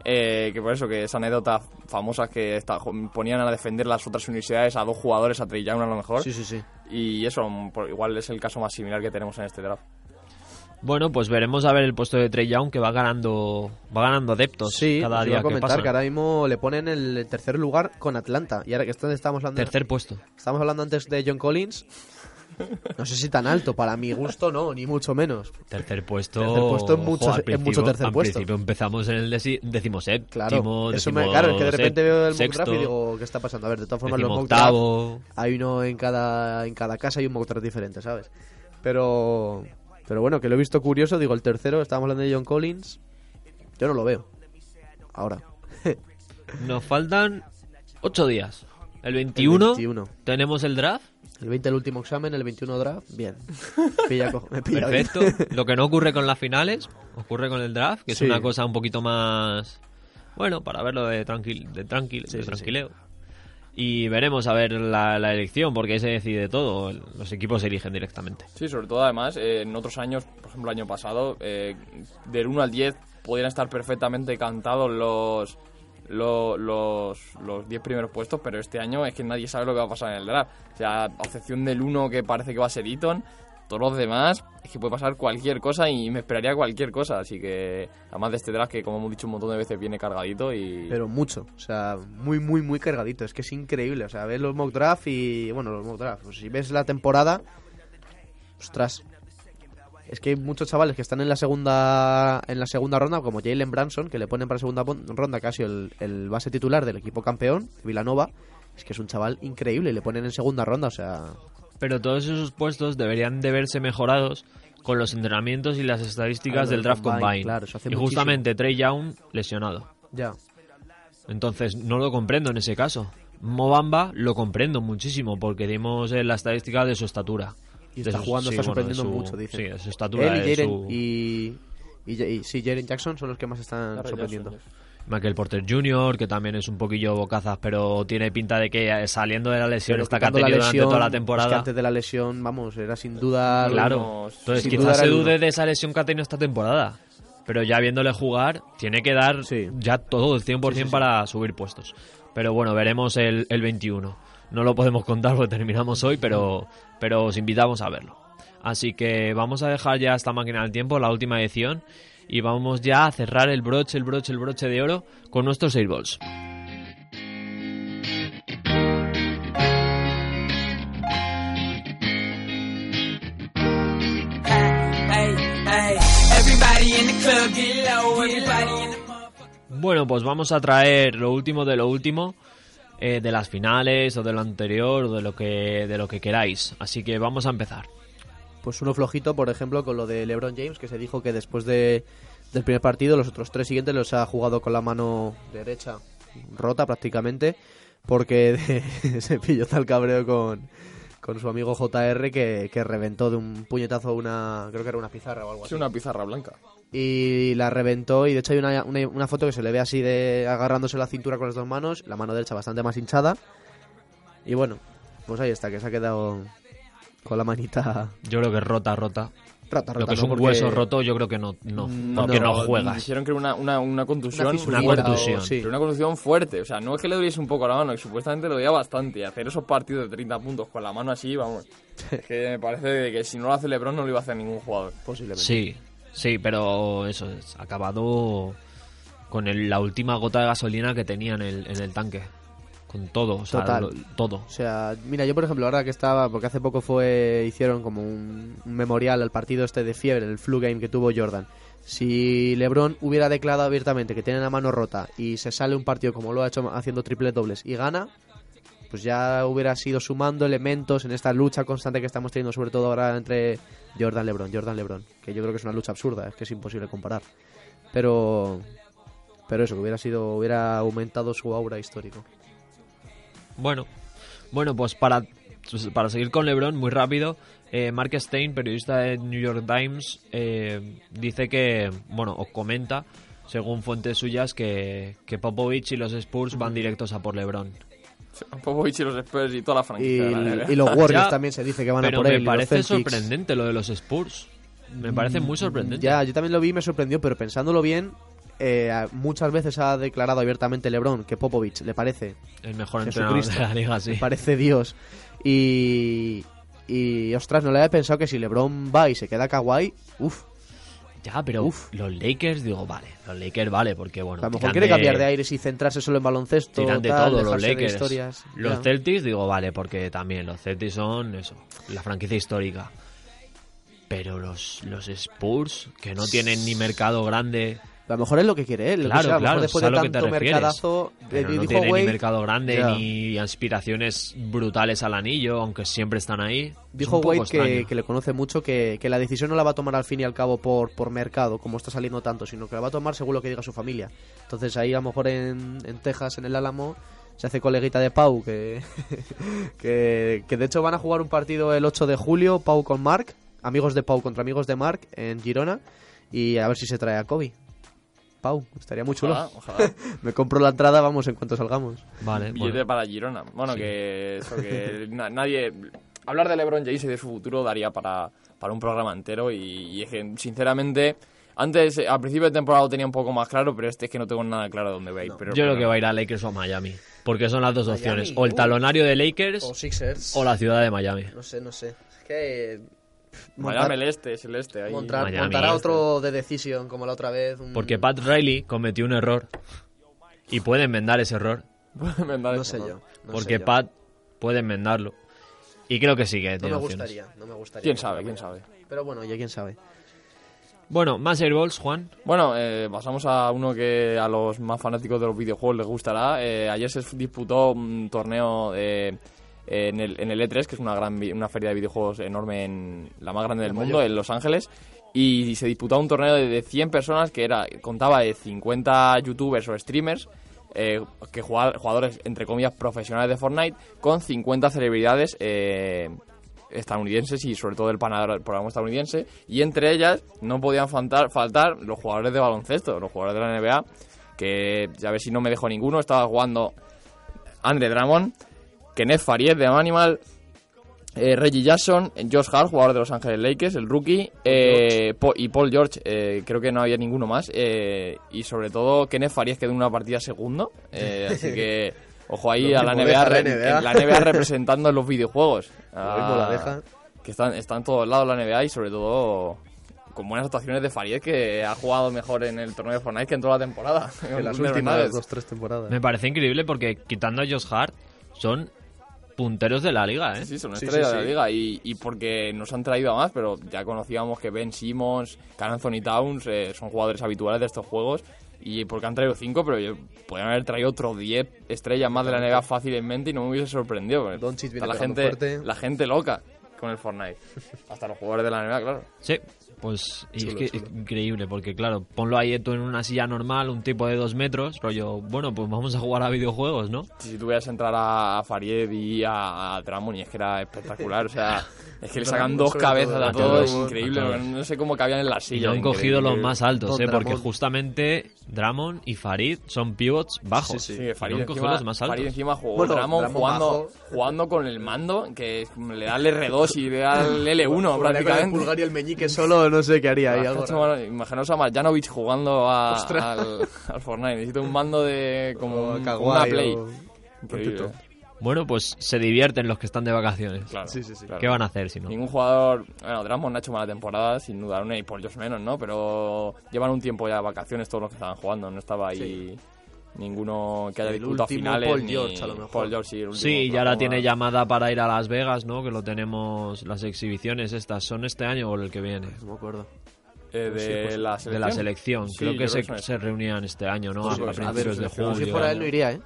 Eh, que por eso que esa anécdota famosa que está- ponían a defender las otras universidades a dos jugadores, a Trey Young a lo mejor. Sí, sí, sí. Y eso por- igual es el caso más similar que tenemos en este draft. Bueno, pues veremos a ver el puesto de Trey Young que va ganando va ganando adeptos Sí, cada iba día a comentar que que, pasa. ahora mismo le ponen el tercer lugar con Atlanta. Y ahora que estamos hablando, Tercer puesto. estamos hablando antes de John Collins. No sé si tan alto, para mi gusto no, ni mucho menos. Tercer puesto. Tercer puesto es mucho- tercer al puesto. principio empezamos en el decimoséptimo, Claro, eso me, claro, es que de repente veo el mock draft y digo, ¿qué está pasando? A ver, de todas formas, los mock draft, hay uno en cada, en cada casa y un mock draft diferente, ¿sabes? Pero, pero bueno, que lo he visto curioso, digo, el tercero, estábamos hablando de John Collins, yo no lo veo. Ahora. Nos faltan ocho días. El 21, 21. tenemos el draft. El 20 el último examen, el 21 draft, bien. Pilla co- me pilla bien. Perfecto. Lo que no ocurre con las finales, ocurre con el draft, que es una cosa un poquito más. Bueno, para verlo de, tranquil, de, tranquil, Sí, de sí, sí. tranquileo. Y veremos a ver la, la elección, porque ahí se decide todo. Los equipos se eligen directamente. Sí, sobre todo además, eh, en otros años, por ejemplo el año pasado, eh, del 1 al 10 podrían estar perfectamente cantados los lo- los los 10 primeros puestos, pero este año es que nadie sabe lo que va a pasar en el draft. O sea, a excepción del 1 que parece que va a ser Eaton, todos los demás es que puede pasar cualquier cosa y me esperaría cualquier cosa. Así que, además de este draft que, como hemos dicho un montón de veces, viene cargadito y... Pero mucho, o sea, muy, muy, muy cargadito. Es que es increíble. O sea, ves los mock draft y. Bueno, los mock draft. Pues si ves la temporada. Ostras. Es que hay muchos chavales que están en la segunda en la segunda ronda, como Jalen Branson, que le ponen para segunda ronda casi el, el base titular del equipo campeón, Villanova. Es que es un chaval increíble y le ponen en segunda ronda, o sea. Pero todos esos puestos deberían de verse mejorados con los entrenamientos y las estadísticas Claro, del draft combine, claro, y justamente Trey Young lesionado. Ya. Entonces no lo comprendo en ese caso. Mobamba lo comprendo muchísimo porque dimos eh, la estadística de su estatura. Y está jugando, sí, está bueno, sorprendiendo su- mucho, dicen. Sí, de su estatura. Él y de Jaren, su- y, y, y- sí, Jaren Jackson son los que más están sorprendiendo. Jackson, Michael Porter Jr., que también es un poquillo bocazas, pero tiene pinta de que eh, saliendo de la lesión Pero esta que la tenido durante lesión, toda la es que temporada. antes de la lesión, vamos, era sin duda. Claro. Entonces quizás se dude uno. de esa lesión que ha tenido esta temporada. Pero ya viéndole jugar, tiene que dar Sí. ya todo el 100% Sí, sí, sí. para subir puestos. Pero bueno, veremos el, el 21. No lo podemos contar porque terminamos hoy, pero, pero os invitamos a verlo. Así que vamos a dejar ya esta máquina del tiempo, la última edición, y vamos ya a cerrar el broche, el broche, el broche de oro con nuestros airballs. Hey, hey, everybody in the club get low, everybody in the Bueno, pues vamos a traer lo último de lo último eh, de las finales o de lo anterior o de lo que de lo que queráis. Así que vamos a empezar. Pues uno flojito, por ejemplo, con lo de LeBron James, que se dijo que después de, del primer partido, los otros tres siguientes los ha jugado con la mano derecha rota prácticamente, porque se pilló tal cabreo con, con su amigo JR que, que reventó de un puñetazo una, creo que era una pizarra o algo Sí, así. una pizarra blanca. Y la reventó y de hecho hay una, una, una foto que se le ve así de agarrándose la cintura con las dos manos, la mano derecha bastante más hinchada. Y bueno, pues ahí está, que se ha quedado con la manita Yo creo que rota, rota. rota, rota. Lo que es ¿no? un Porque- hueso roto, yo creo que no, no, No, porque no, juegas. Dijeron que era una, una, una contusión. Una contusión. o- sí. Pero una contusión fuerte, o sea, no es que le doliese un poco la mano, que supuestamente lo dolía bastante. Y hacer esos partidos de 30 puntos con la mano así, vamos. es que me parece que si no lo hace LeBron no lo iba a hacer ningún jugador. Posiblemente. Sí, sí, pero eso es acabado con el- la última gota de gasolina que tenía en el, en el tanque. con todo, o sea, Total. lo- todo. O sea, mira, yo por ejemplo, ahora que estaba, porque hace poco fue, hicieron como un, un memorial al partido este de fiebre, el flu game que tuvo Jordan. Si LeBron hubiera declarado abiertamente que tiene la mano rota y se sale un partido como lo ha hecho haciendo triple dobles y gana, pues ya hubiera sido sumando elementos en esta lucha constante que estamos teniendo, sobre todo ahora entre Jordan LeBron, Jordan LeBron, que yo creo que es una lucha absurda, es que es imposible comparar. Pero pero eso, que hubiera sido hubiera aumentado su aura histórico. Bueno, bueno, pues para, pues para seguir con LeBron, muy rápido, eh, Mark Stein, periodista de New York Times, eh, dice que, bueno, os comenta, según fuentes suyas, que, que Popovich y los Spurs van directos a por LeBron. Popovich y los Spurs y toda la Y, franquicia. de la NBA. y los Warriors Ya, también se dice que van a por me él. y los parece sorprendente lo de los Spurs. Me parece muy sorprendente. Ya, yo también lo vi y me sorprendió, pero pensándolo bien, eh, muchas veces ha declarado abiertamente LeBron que Popovich le parece, El mejor entrenador de la liga, sí. le parece Dios. Y, y ostras, no le había pensado que si LeBron va y se queda Kawhi, uff, Ya, pero Uf. los Lakers, digo, vale, los Lakers vale, porque bueno. a lo mejor quiere cambiar de aires y centrarse solo en baloncesto. Tiran de tal, todo los de Lakers. historias. Los Ya. Celtics, digo, vale, porque también los Celtics son eso, la franquicia histórica. Pero los, los Spurs, que no tienen ni mercado grande, A lo mejor es lo que quiere él. que Claro, sea, claro, después de que tanto refieres. mercadazo, pero no dijo tienen ni mercado grande ni aspiraciones brutales al anillo, aunque siempre están ahí. Dijo Wade que, que le conoce mucho que, que la decisión no la va a tomar al fin y al cabo por, por mercado, como está saliendo tanto, sino que la va a tomar según lo que diga su familia. Entonces ahí a lo mejor en, en Texas, en el Álamo, se hace coleguita de Pau, que, que, que de hecho van a jugar un partido el 8 de julio, Pau con Mark, amigos de Pau contra amigos de Mark en Girona, y a ver si se trae a Kobe. Pau, estaría muy chulo. Ojalá, ojalá. Me compro la entrada, vamos, en cuanto salgamos. Vale, Billete bueno. para Girona. Bueno, Sí. que eso que na- nadie... Hablar de LeBron James y de su futuro daría para, para un programa entero y, y es que, sinceramente, antes, al principio de temporada lo tenía un poco más claro, pero este es que no tengo nada claro de dónde va a ir. pero, Yo creo pero- que va a ir a Lakers o a Miami. Porque son las dos Miami, opciones. O el uh. talonario de Lakers Sixers. o la ciudad de Miami. No sé, no sé. Es que... Miami el este, es el este. Ahí. Montar- Miami, montará este. otro de Decision como la otra vez. un- Porque Pat Riley cometió un error. Y puede enmendar ese error. Me da No eso, sé ¿no? yo. no porque sé yo. Pat puede enmendarlo. Y creo que sí que No tiene me opciones. gustaría, no me gustaría. ¿Quién sabe? ¿Quién sabe? Pero bueno, ya quién sabe. Bueno, más airballs, Juan. Bueno, eh, pasamos a uno que a los más fanáticos de los videojuegos les gustará. Eh, ayer se disputó un torneo eh, en, el, en el E3, que es una gran una feria de videojuegos enorme, en la más grande del mundo, en Los Ángeles. Y se disputó un torneo de, de 100 personas que era contaba de 50 youtubers o streamers, eh, que jugadores, entre comillas, profesionales de Fortnite, con 50 celebridades eh, estadounidenses y sobre todo del panadero- programa estadounidense y entre ellas no podían faltar, faltar los jugadores de baloncesto, los jugadores de la NBA que ya ver si no me dejo ninguno, estaba jugando Andre Drummond, Kenneth Faried de Animal, eh, Reggie Jackson, Josh Hart, jugador de Los Ángeles Lakers, el rookie, eh, y Paul George, eh, creo que no había ninguno más, eh, y sobre todo Kenneth Faried quedó en una partida segundo, eh, así que ojo ahí a la NBA, la re- NBA. la NBA representando en los videojuegos. Ah, deja. Que están, están en todos lados la NBA y sobre todo con buenas actuaciones de Faried que ha jugado mejor en el torneo de Fortnite que en toda la temporada. En las De últimas dos, tres temporadas. Me parece increíble porque quitando a Josh Hart, son punteros de la liga, ¿eh? Sí, sí, son Sí, sí, de la liga y, y porque nos han traído a más, pero ya conocíamos que Ben Simmons, Carl Anthony Towns eh, son jugadores habituales de estos juegos y porque han traído cinco, pero yo- podrían haber traído otros 10 estrellas más de la NBA fácilmente y no me hubiese sorprendido. viene está la gente, fuerte. la gente loca con el Fortnite. Hasta los jugadores de la NBA, claro. Sí, pues y Chulo, es que chulo. es increíble, porque claro, ponlo ahí tú en una silla normal, un tipo de dos metros, rollo, bueno, pues vamos a jugar a videojuegos, ¿no? Si tuvieras entrar a, a Faried y a, a Drummond y es que era espectacular, o sea, es que le sacan dos cabezas todo, a a todos, todos, increíble, a todos. no sé cómo cabían en la Y silla. lo han cogido los más altos, Don ¿eh? Porque justamente Drummond y Farid son pivots bajos. Sí, Sí, Y Farid lo han cogido encima, los más altos. Farid encima jugó Bueno, Drummond jugando, jugando con el mando, que es- le da el R2 y le da el L1 Jugaría con el prácticamente. pulgar y el meñique solo, no sé qué haría ahí. Ah, Imaginaos a Marjanovic jugando a- al, al Fortnite. Necesito un mando de como un- una Play. o-. Bueno, pues se divierten los que están de vacaciones. Claro, Sí, sí, sí. claro. ¿Qué van a hacer si no? Ningún jugador, bueno, Drummond ha hecho mala temporada, sin duda, y por ellos menos, ¿no? Pero llevan un tiempo ya de vacaciones todos los que estaban jugando, no estaba ahí ninguno que haya El disputado finales. Paul ni- George, a lo mejor. Paul George, sí, el último, Sí, y pero ahora como- tiene llamada para ir a Las Vegas, ¿no? Que lo tenemos, las exhibiciones estas, ¿son este año o el que viene? No me acuerdo. eh, de, la selección. De la selección. Sí, Creo que se, se reunían este año, ¿no? Pues a, a sí, a ver, principios de julio. Si fuera él no iría, ¿eh?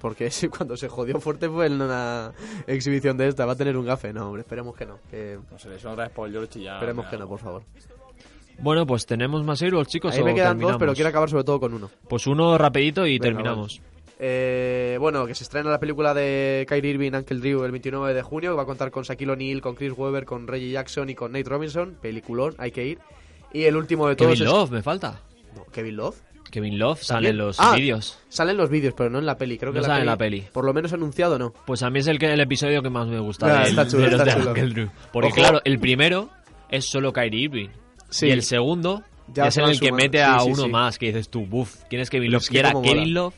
Porque ese cuando se jodió fuerte fue en una exhibición de esta. Va a tener un gafe. No, hombre, esperemos que no. Que... No otra vez Paul George y ya. Esperemos que no, por favor. Bueno, pues tenemos más Airball, chicos. Ahí me quedan terminamos? dos, pero quiero acabar sobre todo con uno. Pues uno rapidito y Venga, terminamos. Eh, bueno, que se estrena la película de Kyrie Irving, Uncle Drew, el 29 de junio. que Va a contar con Shaquille O'Neal, con Chris Webber, con Reggie Jackson y con Nate Robinson. Peliculón, hay que ir. Y el último de todos Kevin es... Love, me falta. No, Kevin Love. Kevin Love sale en los Ah, vídeos. Salen los vídeos, pero no en la peli. Creo que No la sale en peli, la peli. Por lo menos anunciado, no. Pues a mí es el, que, el episodio que más me gusta de, está chulo, de está de chulo. Porque Ojo. claro, el primero es solo Kyrie Irving. Sí. Y el segundo Ya es en el que mete a sí, uno más, que dices tú, buf, ¿quién es Kevin Love? es que era Kevin. Love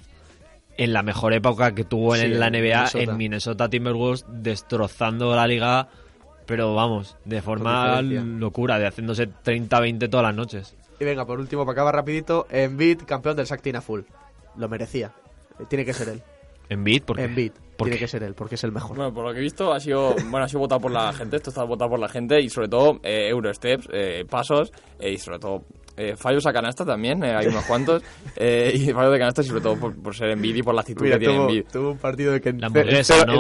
en la mejor época que tuvo en la NBA, Minnesota. en Minnesota Timberwolves, destrozando la liga, pero vamos, de forma locura, de haciéndose 30-20 todas las noches. Y venga, por último, para acabar rapidito, Embiid, campeón del Sactina Full. Lo merecía. Tiene que ser él. En beat, porque Embiid. ¿Por Tiene qué? que ser él, porque es el mejor. Bueno, por lo que he visto ha sido, bueno, ha sido votado por la gente, esto está votado por la gente y sobre todo eh, Eurosteps, eh, pasos eh, y sobre todo eh, fallos a canasta también, eh, hay unos cuantos, eh, y fallos de canasta y sobre todo por, por ser Envid y por la actitud Mira, que tiene tuvo, Envid. tuvo un partido de que en, La ce- en hamburguesa, cero,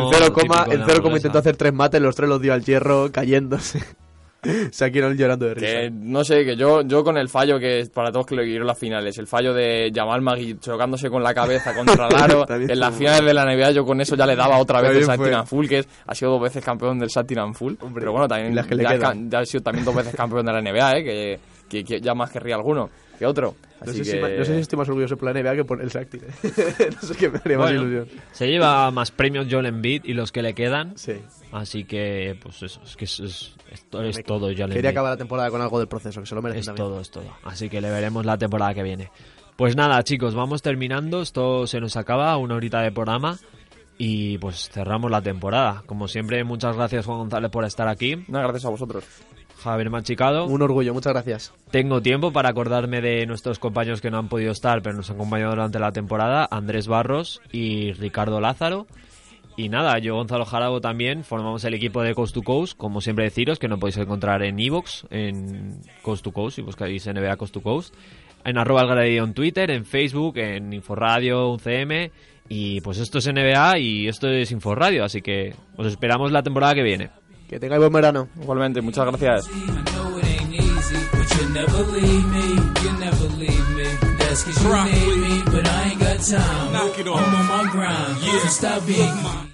¿no? intentó hacer tres mates, los tres los dio al hierro cayéndose. Shaquille llorando de risa. Que no sé, que yo, yo con el fallo que es para todos que lo vieron las finales, el fallo de Jamal Magui chocándose con la cabeza contra el aro, También en las finales de la NBA yo con eso ya le daba otra vez el. Satin Full, que es, ha sido dos veces campeón del Satin Full, Hombre, pero bueno, también que ya, ha sido también dos veces campeón de la NBA, ¿eh? que, que, que ya más querría alguno que otro. No Así sé, si, que- ma- no sé si estoy más orgulloso por la NBA que por el Shaq Tire. no sé qué me haría más Bueno. ilusión. se lleva más premios Joel Embiid y los que le quedan. Sí. Así que, pues eso, es que es, es, es es Me- todo Joel Quería Embiid. acabar la temporada con algo del proceso, que se lo merece Es también. todo, es todo. Así que le veremos la temporada que viene. Pues nada, chicos, vamos terminando. Esto se nos acaba, una horita de programa. Y pues cerramos la temporada. Como siempre, muchas gracias Juan González por estar aquí. No, gracias a vosotros. Javier Machicado. Un orgullo, muchas gracias. Tengo tiempo para acordarme de nuestros compañeros que no han podido estar, pero nos han acompañado durante la temporada, Andrés Barros y Ricardo Lázaro. Y nada, yo Gonzalo Jarago también formamos el equipo de Coast to Coast, como siempre deciros que no podéis encontrar en Evox, en Coast to Coast, si buscáis NBA Coast to Coast, en arroba el Galería en Twitter, en Facebook, en Inforadio, UCM, y pues esto es NBA y esto es Inforadio, así que os esperamos la temporada que viene. Que tengáis buen verano. Igualmente, muchas gracias. I know it ain't easy, but you'll never leave me. You'll never leave me. That's cause you need me, but I ain't got time. Knock it off. I'm on my grind. Yeah. So stop being